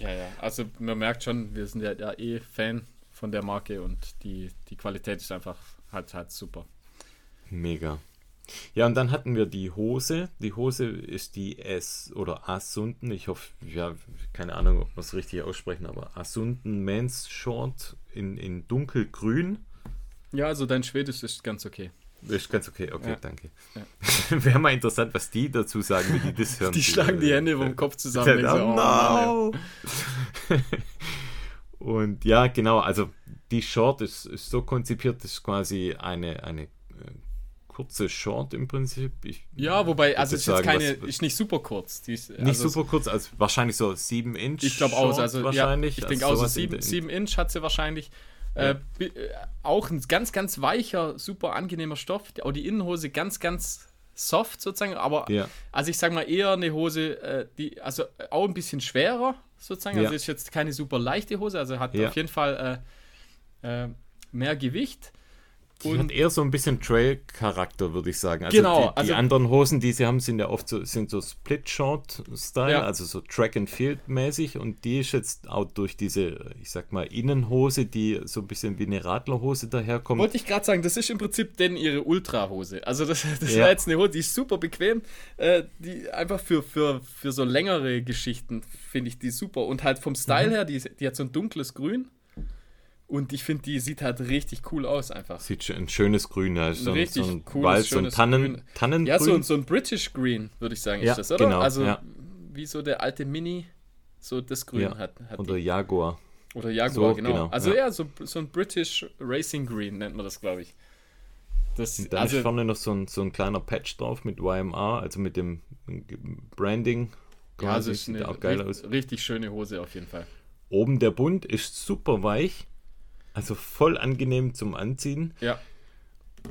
Ja, ja. Also man merkt schon, wir sind ja, ja eh Fan von der Marke und die, die Qualität ist einfach halt, halt super. Mega. Ja, und dann hatten wir die Hose. Die Hose ist die S oder Asunden. Ich hoffe, ja, keine Ahnung, ob wir es richtig aussprechen, aber Asunden Men's Short in, in dunkelgrün. Ja, also dein Schwedisch ist ganz okay. Ist ganz okay, okay, ja. danke. Ja. Wäre mal interessant, was die dazu sagen, wenn die das hören. Die schlagen die Hände vom Kopf zusammen. oh, no. Und ja, genau, also die Short ist, ist so konzipiert, das ist quasi eine, eine kurze Short im Prinzip. Ich ja, wobei, also ist jetzt keine, was, ist nicht super kurz. Ist, nicht also super kurz, also wahrscheinlich so 7 Inch. Ich glaube auch, also wahrscheinlich. Ja, ich denke also auch, so 7 Inch hat sie wahrscheinlich. Ja. Äh, äh, auch ein ganz, ganz weicher, super angenehmer Stoff. Auch die Innenhose ganz, ganz soft sozusagen, aber ja. also ich sage mal eher eine Hose, äh, die also auch ein bisschen schwerer sozusagen. Ja. Also ist jetzt keine super leichte Hose, also hat auf jeden Fall äh, äh, mehr Gewicht. Die und hat eher so ein bisschen Trail-Charakter, würde ich sagen. Also genau. Die, die also, anderen Hosen, die sie haben, sind ja oft so, sind so Split-Short-Style, ja. also so Track-and-Field-mäßig. Und die ist jetzt auch durch diese, ich sag mal, Innenhose, die so ein bisschen wie eine Radlerhose daherkommt. Wollte ich gerade sagen, das ist im Prinzip denn ihre Ultra-Hose. Also das, das ja. war jetzt eine Hose, die ist super bequem. Äh, die einfach für, für, für so längere Geschichten finde ich die super. Und halt vom Style mhm. her, die, die hat so ein dunkles Grün. Und ich finde, die sieht halt richtig cool aus einfach. Sieht ein schönes Grün, ja. So richtig so ein cooles, Wald, so ein Tannen, Tannengrün. Ja, so, so ein British Green, würde ich sagen, ja, ist das, oder? Genau, also ja. wie so der alte Mini so das Grün ja. hat, hat. Oder Jaguar. Oder Jaguar, so, genau. genau. Also ja, so, so ein British Racing Green nennt man das, glaube ich. Das, Und dann also, ist vorne noch so ein, so ein kleiner Patch drauf mit YMR, also mit dem Branding. Ja, also sieht eine auch geil richtig, aus. richtig schöne Hose auf jeden Fall. Oben der Bund ist super weich also voll angenehm zum Anziehen. Ja.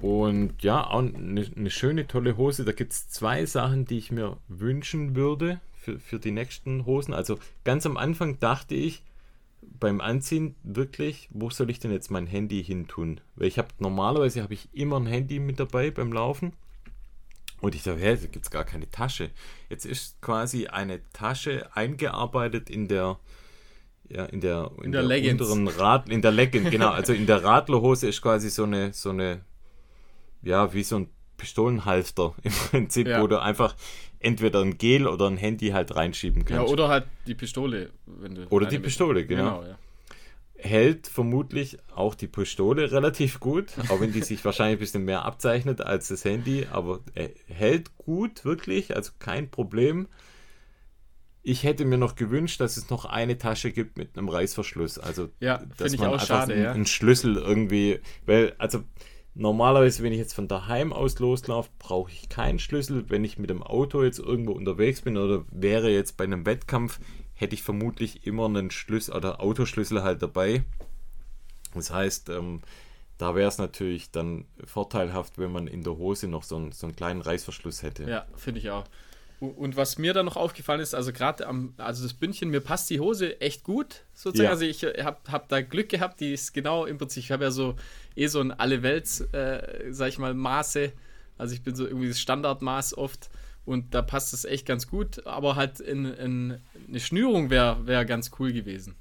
Und ja, auch eine, eine schöne, tolle Hose. Da gibt es zwei Sachen, die ich mir wünschen würde für, für die nächsten Hosen. Also ganz am Anfang dachte ich beim Anziehen wirklich, wo soll ich denn jetzt mein Handy hin tun? Weil ich habe normalerweise habe ich immer ein Handy mit dabei beim Laufen. Und ich dachte, hä, da gibt es gar keine Tasche. Jetzt ist quasi eine Tasche eingearbeitet in der, ja, in der, in, in der, der unteren Rad, in der Leggings, genau, also in der Radlerhose ist quasi so eine, so eine, ja, wie so ein Pistolenhalfter im Prinzip, ja. wo du einfach entweder ein Gel oder ein Handy halt reinschieben kannst. Ja, oder halt die Pistole, wenn du. Oder die Pistole, genau. genau ja. Hält vermutlich auch die Pistole relativ gut, auch wenn die sich wahrscheinlich ein bisschen mehr abzeichnet als das Handy, aber hält gut, wirklich, also kein Problem. Ich hätte mir noch gewünscht, dass es noch eine Tasche gibt mit einem Reißverschluss. Also, ja, dass man einfach schade, einen, ja. einen Schlüssel irgendwie, weil, also normalerweise, wenn ich jetzt von daheim aus loslaufe, brauche ich keinen Schlüssel. Wenn ich mit dem Auto jetzt irgendwo unterwegs bin oder wäre jetzt bei einem Wettkampf, hätte ich vermutlich immer einen Schlüssel oder Autoschlüssel halt dabei. Das heißt, ähm, da wäre es natürlich dann vorteilhaft, wenn man in der Hose noch so einen, so einen kleinen Reißverschluss hätte. Ja, finde ich auch. Und was mir dann noch aufgefallen ist, also gerade am, also das Bündchen, mir passt die Hose echt gut, sozusagen. Ja. Also ich habe hab da Glück gehabt, die ist genau im Prinzip, ich habe ja so eh so ein alle Welts, äh, sag ich mal, Maße. Also ich bin so irgendwie das Standardmaß oft und da passt es echt ganz gut, aber halt in, in eine Schnürung wäre wär ganz cool gewesen.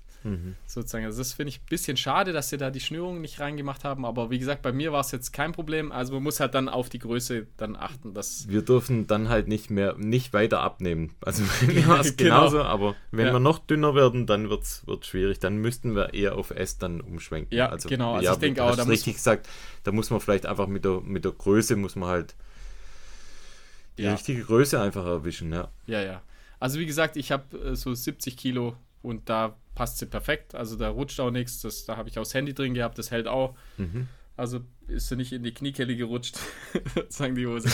Sozusagen. Also das finde ich ein bisschen schade, dass sie da die Schnürung nicht reingemacht haben, aber wie gesagt, bei mir war es jetzt kein Problem. Also man muss halt dann auf die Größe dann achten, dass Wir dürfen dann halt nicht mehr, nicht weiter abnehmen. Also bei mir war es Genau. genauso, aber wenn Ja. wir noch dünner werden, dann wird es schwierig. Dann müssten wir eher auf S dann umschwenken. Ja, genau. Also ich denke auch, da muss- richtig gesagt, da muss man vielleicht einfach mit der, mit der Größe, muss man halt die Ja. richtige Größe einfach erwischen, ja. Ja, ja. Also wie gesagt, ich habe äh, so 70 Kilo und da passt sie perfekt. Also da rutscht auch nichts. Das, da habe ich auch das Handy drin gehabt, das hält auch. Also ist sie nicht in die Kniekelle gerutscht, sagen die Hose.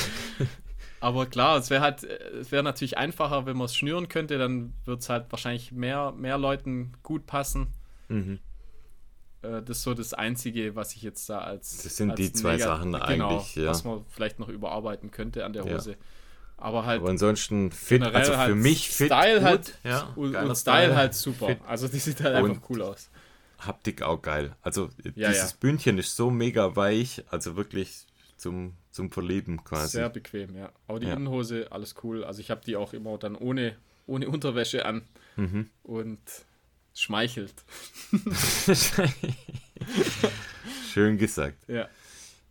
Aber klar, es wäre halt, es wäre natürlich einfacher, wenn man es schnüren könnte, dann wird es halt wahrscheinlich mehr, mehr Leuten gut passen. Mhm. Äh, das ist so das Einzige, was ich jetzt da als. Das sind als die zwei Sachen genau, eigentlich, ja. Was man vielleicht noch überarbeiten könnte an der Ja. Aber halt Aber ansonsten fit, also für halt mich fit, Style gut, halt ja, und, und Style, halt super. fit. Also die sieht halt einfach Und- cool aus. Haptik auch geil. Also Ja, dieses ja. Bündchen ist so mega weich, also wirklich zum, zum Verlieben quasi. Sehr bequem, ja. Aber die Ja. Innenhose, alles cool. Also ich habe die auch immer dann ohne, ohne Unterwäsche an Mhm. und schmeichelt. Schön gesagt. Ja.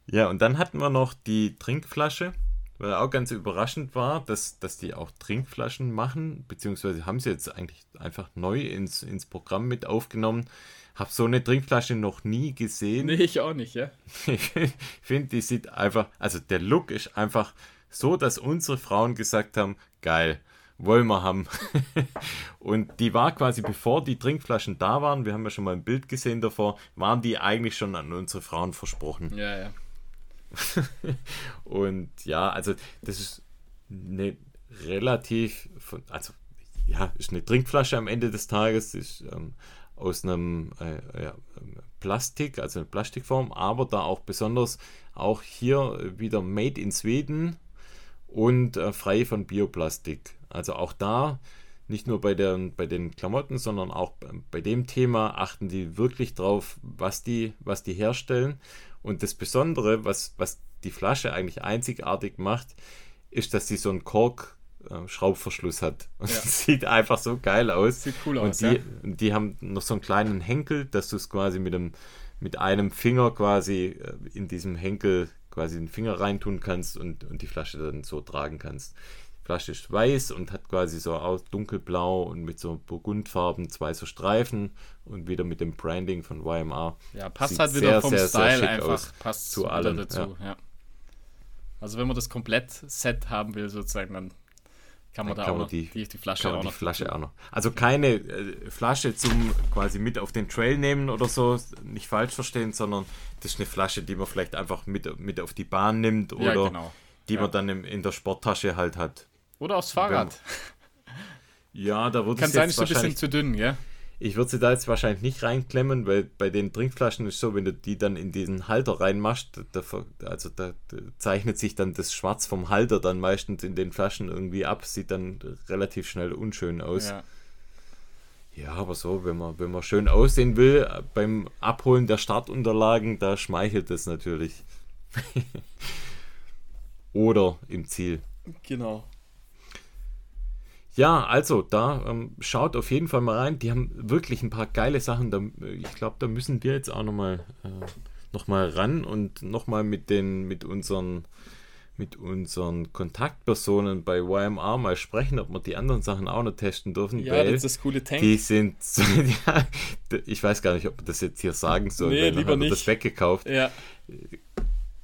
Ja, und dann hatten wir noch die Trinkflasche, weil auch ganz überraschend war, dass, dass die auch Trinkflaschen machen, beziehungsweise haben sie jetzt eigentlich einfach neu ins, ins Programm mit aufgenommen. Hab so eine Trinkflasche noch nie gesehen. Nee, ich auch nicht, ja. Ich finde, die sieht einfach, also der Look ist einfach so, dass unsere Frauen gesagt haben, geil, wollen wir haben. Und die war quasi, bevor die Trinkflaschen da waren, wir haben ja schon mal ein Bild gesehen davor, waren die eigentlich schon an unsere Frauen versprochen. Ja, ja. Und ja, also das ist eine relativ, von, also ja, ist eine Trinkflasche am Ende des Tages, ist ähm, aus einem äh, ja, Plastik, also eine Plastikform, aber da auch besonders auch hier wieder Made in Sweden und äh, frei von Bioplastik. Also auch da nicht nur bei, der, bei den Klamotten, sondern auch bei dem Thema achten die wirklich drauf, was die, was die herstellen. Und das Besondere, was, was die Flasche eigentlich einzigartig macht, ist, dass sie so einen Kork-Schraubverschluss hat. Und Ja. sieht einfach so geil aus. Sieht cool und aus, die, ja. die haben noch so einen kleinen Henkel, dass du es quasi mit einem, mit einem Finger quasi äh, in diesem Henkel quasi den Finger reintun kannst und, und die Flasche dann so tragen kannst. Flasche ist weiß und hat quasi so aus dunkelblau und mit so Burgundfarben zwei so Streifen und wieder mit dem Branding von YMR. Ja, passt Sieht halt wieder sehr, vom sehr, sehr Style schick einfach. Passt Zu allem, dazu, ja. Also wenn man das komplett Set haben will, sozusagen, dann kann man Dann da kann auch man noch die- die, die Flasche auch die noch. Flasche auch noch. Also keine äh, Flasche zum quasi mit auf den Trail nehmen oder so, nicht falsch verstehen, sondern das ist eine Flasche, die man vielleicht einfach mit, mit auf die Bahn nimmt Ja, oder genau. die Ja. man dann im, in der Sporttasche halt hat. Oder aufs Fahrrad. Ja, da würde Kann ich sein, ist ein bisschen zu dünn, gell? ich würde sie da jetzt wahrscheinlich nicht reinklemmen, weil bei den Trinkflaschen ist so, wenn du die dann in diesen Halter reinmachst, da, also da, da zeichnet sich dann das Schwarz vom Halter dann meistens in den Flaschen irgendwie ab, sieht dann relativ schnell unschön aus. Ja. Ja, aber so, wenn man, wenn man schön aussehen will, beim Abholen der Startunterlagen, da schmeichelt es natürlich. Oder im Ziel. Genau. Ja, also da ähm, schaut auf jeden Fall mal rein. Die haben wirklich ein paar geile Sachen. Da, äh, ich glaube, da müssen wir jetzt auch nochmal äh, noch mal ran und nochmal mit den, mit unseren, mit unseren Kontaktpersonen bei YMR mal sprechen, ob wir die anderen Sachen auch noch testen dürfen. Ja, das ist das coole Tank. Die sind, ja, ich weiß gar nicht, ob wir das jetzt hier sagen sollen, Nee, lieber haben wir das nicht. weggekauft. ja,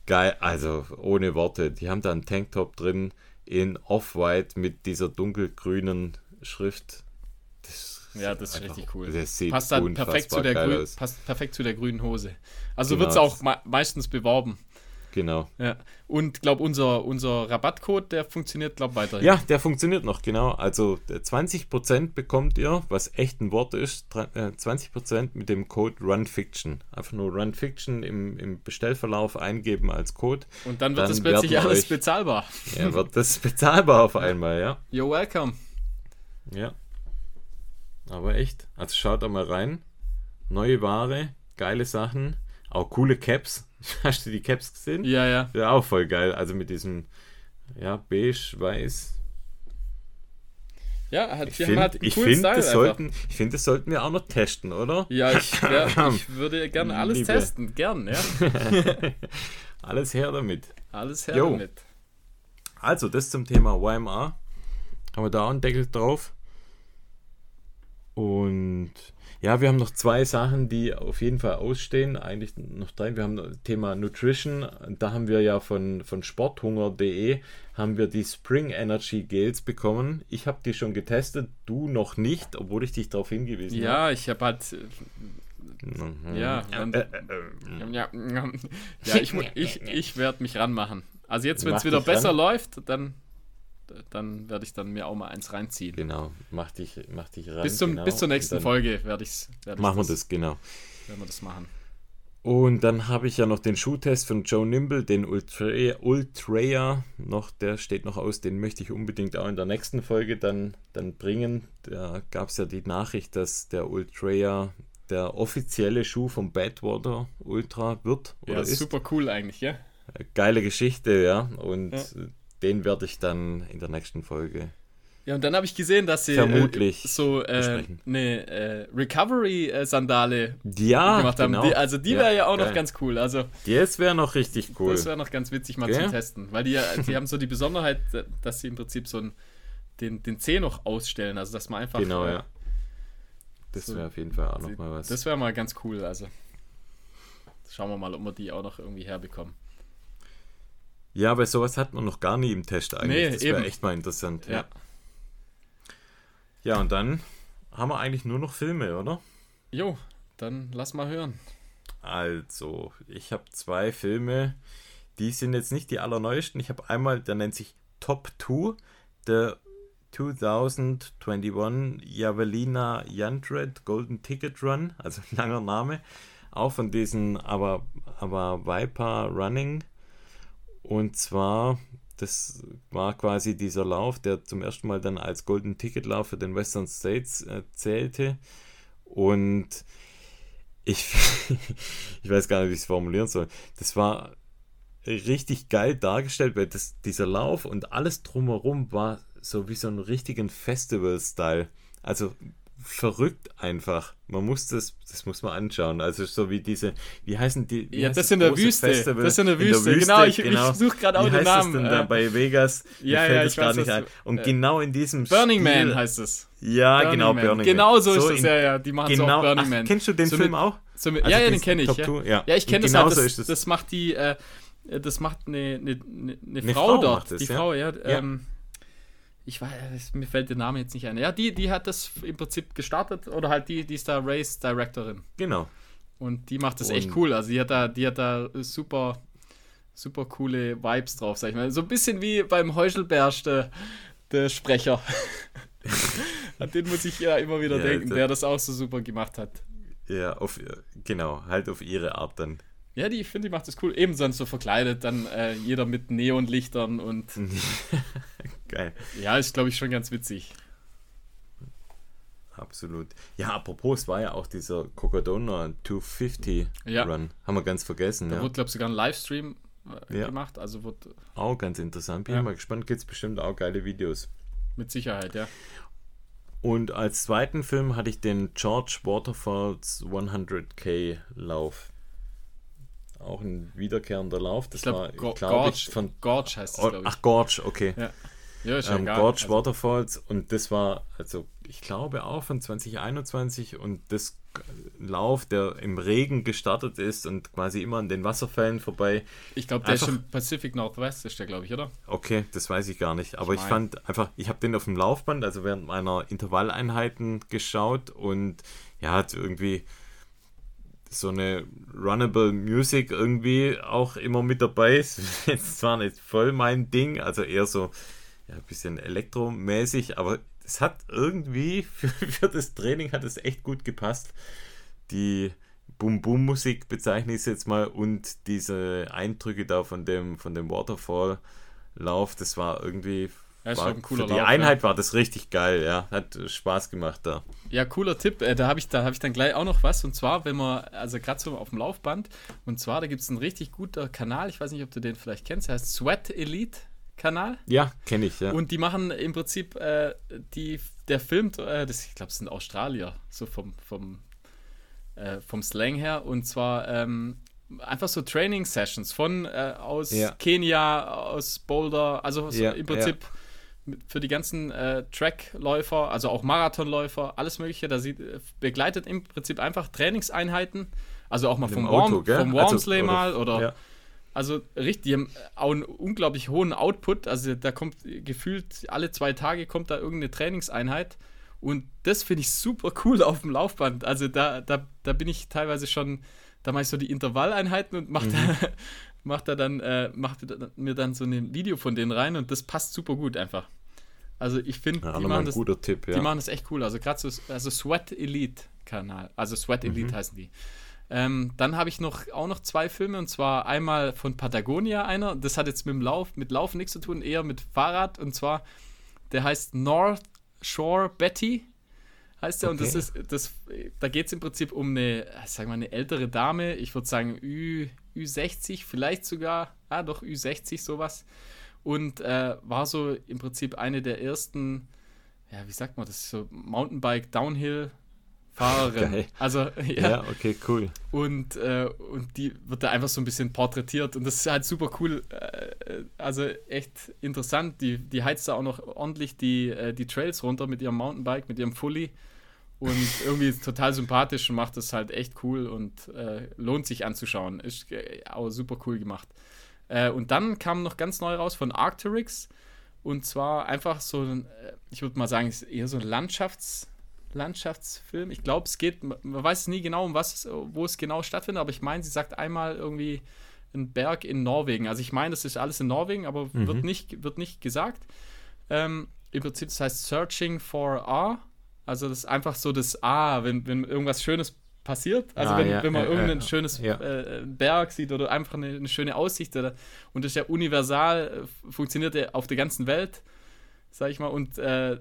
Geil, also ohne Worte. Die haben da einen Tanktop drin in Off-White mit dieser dunkelgrünen Schrift. Das ja, das ist einfach- richtig cool. Das sieht passt unfassbar perfekt zu, der grün, passt perfekt zu der grünen Hose. Also Genau, wird es auch meistens beworben. Genau. Ja. Und glaube unser, unser Rabattcode, der funktioniert, glaube weiterhin. Ja, der funktioniert noch, genau. Also äh, 20% bekommt ihr, was echt ein Wort ist, dra- äh, 20% mit dem Code RunFiction. Einfach nur RunFiction im, im Bestellverlauf eingeben als Code. Und dann wird Dann es plötzlich alles euch- bezahlbar. Ja, wird das bezahlbar auf einmal, ja. You're welcome. Ja. Aber echt. Also schaut da mal rein. Neue Ware, geile Sachen, auch coole Caps. Hast du die Caps gesehen? Ja, ja. Ja, auch voll geil. Also mit diesem, ja, beige, weiß. Ja, hat, Ich finde, halt ich find, das sollten, ich find, das sollten wir auch noch testen, oder? Ja, ich, wär, ich würde gerne alles Liebe. testen. Gern, ja. Alles her damit. Alles her Jo. damit. Also, das zum Thema YMR. Haben wir da auch einen Deckel drauf. Und ja, wir haben noch zwei Sachen, die auf jeden Fall ausstehen. Eigentlich noch drei. Wir haben das Thema Nutrition. Da haben wir ja von, von sporthunger.de haben wir die Spring Energy Gels bekommen. Ich habe die schon getestet, du noch nicht, obwohl ich dich darauf hingewiesen habe. Ja, ich habe halt. Mhm. Ja, wenn, Äh, äh, äh, ja, ja, ich, ich, ich werde mich ranmachen. Also jetzt, wenn es wieder besser ran. läuft, dann, dann werde ich dann mir auch mal eins reinziehen. Genau, mach dich, mach dich ran. bis, zum, genau. bis zur nächsten Folge werde ich's, werd ich Machen wir das, genau. Werden wir das machen. Und dann habe ich ja noch den Schuhtest von Joe Nimble, den Ultra, Ultraya noch, der steht noch aus, den möchte ich unbedingt auch in der nächsten Folge dann, dann bringen. Da gab es ja die Nachricht, dass der Ultraya der offizielle Schuh vom Badwater Ultra wird oder Ja, ist. super cool eigentlich, ja. Geile Geschichte, ja. Und Ja. Den werde ich dann in der nächsten Folge. Ja, und dann habe ich gesehen, dass sie Vermutlich äh, so äh, eine äh, Recovery-Sandale Ja, gemacht haben. genau. Die, also die wäre ja auch noch geil. ganz cool. Also Das wäre noch richtig cool. das wäre noch ganz witzig mal Gell? zum Testen. Weil die, ja- die haben so die Besonderheit, dass sie im Prinzip so ein, den, den Zeh noch ausstellen. Also dass man einfach... genau, äh, ja. Das so- wäre auf jeden Fall auch noch mal was. Das wäre mal ganz cool. Also schauen wir mal, ob wir die auch noch irgendwie herbekommen. Ja, aber sowas hat man noch gar nie im Test eigentlich. Nee, das wäre echt mal interessant. Ja. Ja. ja, und dann haben wir eigentlich nur noch Filme, oder? Jo, dann lass mal hören. Also, ich habe zwei Filme, die sind jetzt nicht die allerneuesten. Ich habe einmal, der nennt sich Top 2, der 2021 Javelina Yandred Golden Ticket Run, also ein langer Name, auch von diesen aber, aber Viper Running. Und zwar, das war quasi dieser Lauf, der zum ersten Mal dann als Golden Ticket Lauf für den Western States äh, zählte. Und ich, ich weiß gar nicht, wie ich es formulieren soll. Das war richtig geil dargestellt, weil das, dieser Lauf und alles drumherum war so wie so ein richtigen Festival-Style. Also verrückt einfach. Man muss das, das muss man anschauen. Also so wie diese, wie heißen die? Wie Ja, heißt das in der Wüste. Festival? Das in der Wüste. Genau, ich- ich such grad auch Wie den heißt Namen, Das denn da äh, bei Vegas? Mir ja, fällt ja, es ich gar weiß, nicht ein. Und äh, genau in diesem Burning Stil, Man heißt es. Ja, Burning genau, Man. Burning Genau Man. so ist es, in- ja, ja. Die machen es Genau, auch Burning ach, Man. kennst du den So Film mit- auch? So mit, Also ja, ja, den kenne ich. Ja. Ja. ja, ich kenne Und das halt. Das, es. das macht die, äh, das macht eine, eine, eine, eine Frau, Frau dort. macht das, die. Frau, ja. Ich weiß, mir fällt der Name jetzt nicht ein. Ja, die, die hat das im Prinzip gestartet oder halt die, die ist da Race Directorin. Genau. Und die macht das echt Und- cool. Also die hat da, die hat da super, super coole Vibes drauf, sag ich mal. So ein bisschen wie beim Heuschelbersch, der, der Sprecher. An den muss ich ja immer wieder Ja, denken, der- der das auch so super gemacht hat. Ja, auf, genau, halt auf ihre Art dann. Ja, die, ich finde, die macht das cool. Eben sonst so verkleidet, dann äh, jeder mit Neonlichtern und Geil. ja, ist glaube ich schon ganz witzig. Absolut. Ja, apropos, es war ja auch dieser Cocodona 250 Ja. Run. Haben wir ganz vergessen. Da Ja. wurde, glaube ich, sogar ein Livestream äh, Ja. gemacht, also wird Auch ganz interessant. Bin Ja. ich mal gespannt. Gibt es bestimmt auch geile Videos. mit Sicherheit, ja. Und als zweiten Film hatte ich den George Waterfalls 100k Lauf. Auch ein wiederkehrender Lauf. Das Ich war, glaube, glaube Gorge, ich, von. Gorge heißt das, Oh, glaube ich. ach, Gorge, okay. Ja. Ja, ist ja ähm, egal. Gorge Also- Waterfalls und das war, also ich glaube auch von 2021 und das Lauf, der im Regen gestartet ist und quasi immer an den Wasserfällen vorbei. Ich glaube, der ist Einfach- im Pacific Northwest, ist der, glaube ich, oder? Okay, das weiß ich gar nicht, aber ich, mein- fand einfach, ich habe den auf dem Laufband, also während meiner Intervalleinheiten geschaut und ja, hat irgendwie so eine Runnable Music irgendwie auch immer mit dabei ist. Jetzt zwar nicht voll mein Ding, also eher so ja, ein bisschen elektromäßig, aber es hat irgendwie für, für das Training hat es echt gut gepasst. Die Boom-Boom-Musik bezeichne ich es jetzt mal und diese Eindrücke da von dem, von dem Waterfall-Lauf, das war irgendwie Ja, war, für die Lauf, Einheit war das richtig geil, ja. Hat Spaß gemacht da. Ja, cooler Tipp. Äh, da habe ich, da hab ich dann gleich auch noch was. Und zwar, wenn man, also gerade so auf dem Laufband, und zwar, da gibt es einen richtig guter Kanal, ich weiß nicht, ob du den vielleicht kennst, der heißt Sweat Elite Kanal. Ja, kenne ich, ja. Und die machen im Prinzip, äh, die, der filmt, äh, das, ich glaube, es sind Australier, so vom, vom, äh, vom Slang her. Und zwar ähm, einfach so Training-Sessions von äh, aus Ja. Kenia, aus Boulder, also so Ja, im Prinzip mit- für die ganzen äh, Trackläufer, also auch Marathonläufer, alles Mögliche. Da sieht, äh, begleitet im Prinzip einfach Trainingseinheiten. Also auch mal vom, Auto, Warm, vom Also, Wormsley oder- mal oder ja. also richtig, die haben auch einen unglaublich hohen Output. Also da kommt gefühlt alle zwei Tage kommt da irgendeine Trainingseinheit. Und das finde ich super cool auf dem Laufband. Also da, da, da bin ich teilweise schon, da mache ich so die Intervalleinheiten und mache Mhm. da, mach da dann, äh, mach mir dann so ein Video von denen rein und das passt super gut einfach. Also ich finde, Ja, die, machen das, Tipp, ja. die machen das echt cool. Also gerade so also Sweat Elite Kanal. Also Sweat Mhm. Elite heißen die. Ähm, dann habe ich noch auch noch zwei Filme und zwar einmal von Patagonia einer. Das hat jetzt mit dem Lauf, mit Laufen nichts zu tun, eher mit Fahrrad und zwar der heißt North Shore Betty heißt der und das Okay. ist das da geht es im Prinzip um eine sagen wir eine ältere Dame, ich würde sagen Ü, Ü60, vielleicht sogar, ah doch Ü60 sowas und äh, war so im Prinzip eine der ersten ja, wie sagt man das so Mountainbike Downhill Fahrerin. Geil. Also ja. ja, okay, cool. und, äh, und die wird da einfach so ein bisschen porträtiert und das ist halt super cool. Äh, also echt interessant. Die, die heizt da auch noch ordentlich die, äh, die Trails runter mit ihrem Mountainbike, mit ihrem Fully. Und irgendwie total sympathisch und macht das halt echt cool und äh, lohnt sich anzuschauen. Ist auch super cool gemacht. Äh, und dann kam noch ganz neu raus von Arcturix. Und zwar einfach so, ein, äh, ich würde mal sagen, eher so ein Landschafts, Landschaftsfilm. Ich glaube, es geht, man weiß nie genau, um was, wo es genau stattfindet, aber ich meine, sie sagt einmal irgendwie ein Berg in Norwegen. Also ich meine, das ist alles in Norwegen, aber wird, nicht, wird nicht gesagt. Ähm, Im Prinzip, das heißt Searching for A. Also das ist einfach so das A, wenn, wenn irgendwas Schönes passiert. Also Ah, wenn, ja, wenn man ja, irgendein ja, schönes äh, Berg sieht oder einfach eine, eine schöne Aussicht. Oder, und das ist ja universal, äh, funktioniert ja auf der ganzen Welt, sag ich mal. Und äh,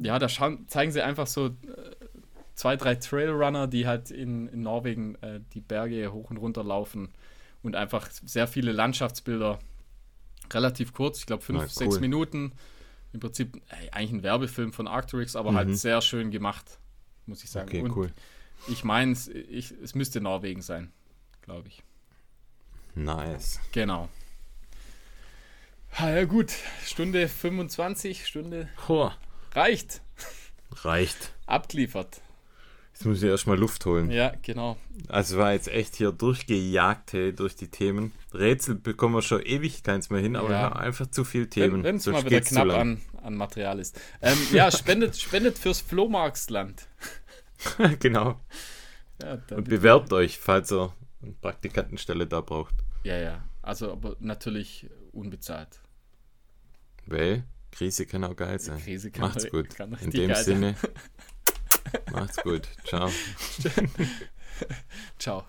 ja, da schauen, zeigen sie einfach so äh, zwei, drei Trailrunner, die halt in, in Norwegen äh, die Berge hoch und runter laufen und einfach sehr viele Landschaftsbilder. Relativ kurz, ich glaube fünf, Na, sechs cool. Minuten. Im Prinzip äh, eigentlich ein Werbefilm von Arcturix, aber Mhm. halt sehr schön gemacht, muss ich sagen. Okay, und cool. Ich meine, es, es müsste Norwegen sein, glaube ich. Nice. Genau. Ja, gut. Stunde 25, Stunde Boah, reicht. reicht. Abgeliefert. Jetzt muss ich erstmal Luft holen. Ja, genau. Also war jetzt echt hier durchgejagt hey, durch die Themen. Rätsel bekommen wir schon ewig keins mehr hin, aber Ja. einfach zu viel Themen. Wenn es mal wieder knapp an, an Material ist. Ähm, ja, spendet, spendet fürs Flohmarktland. genau. Ja, und bewerbt ich... euch, falls ihr eine Praktikantenstelle da braucht. Ja, ja. Also, aber natürlich unbezahlt. Weil Krise kann auch geil sein. Krise kann macht's gut. Kann In dem Sinne, macht's gut. Ciao. Ciao.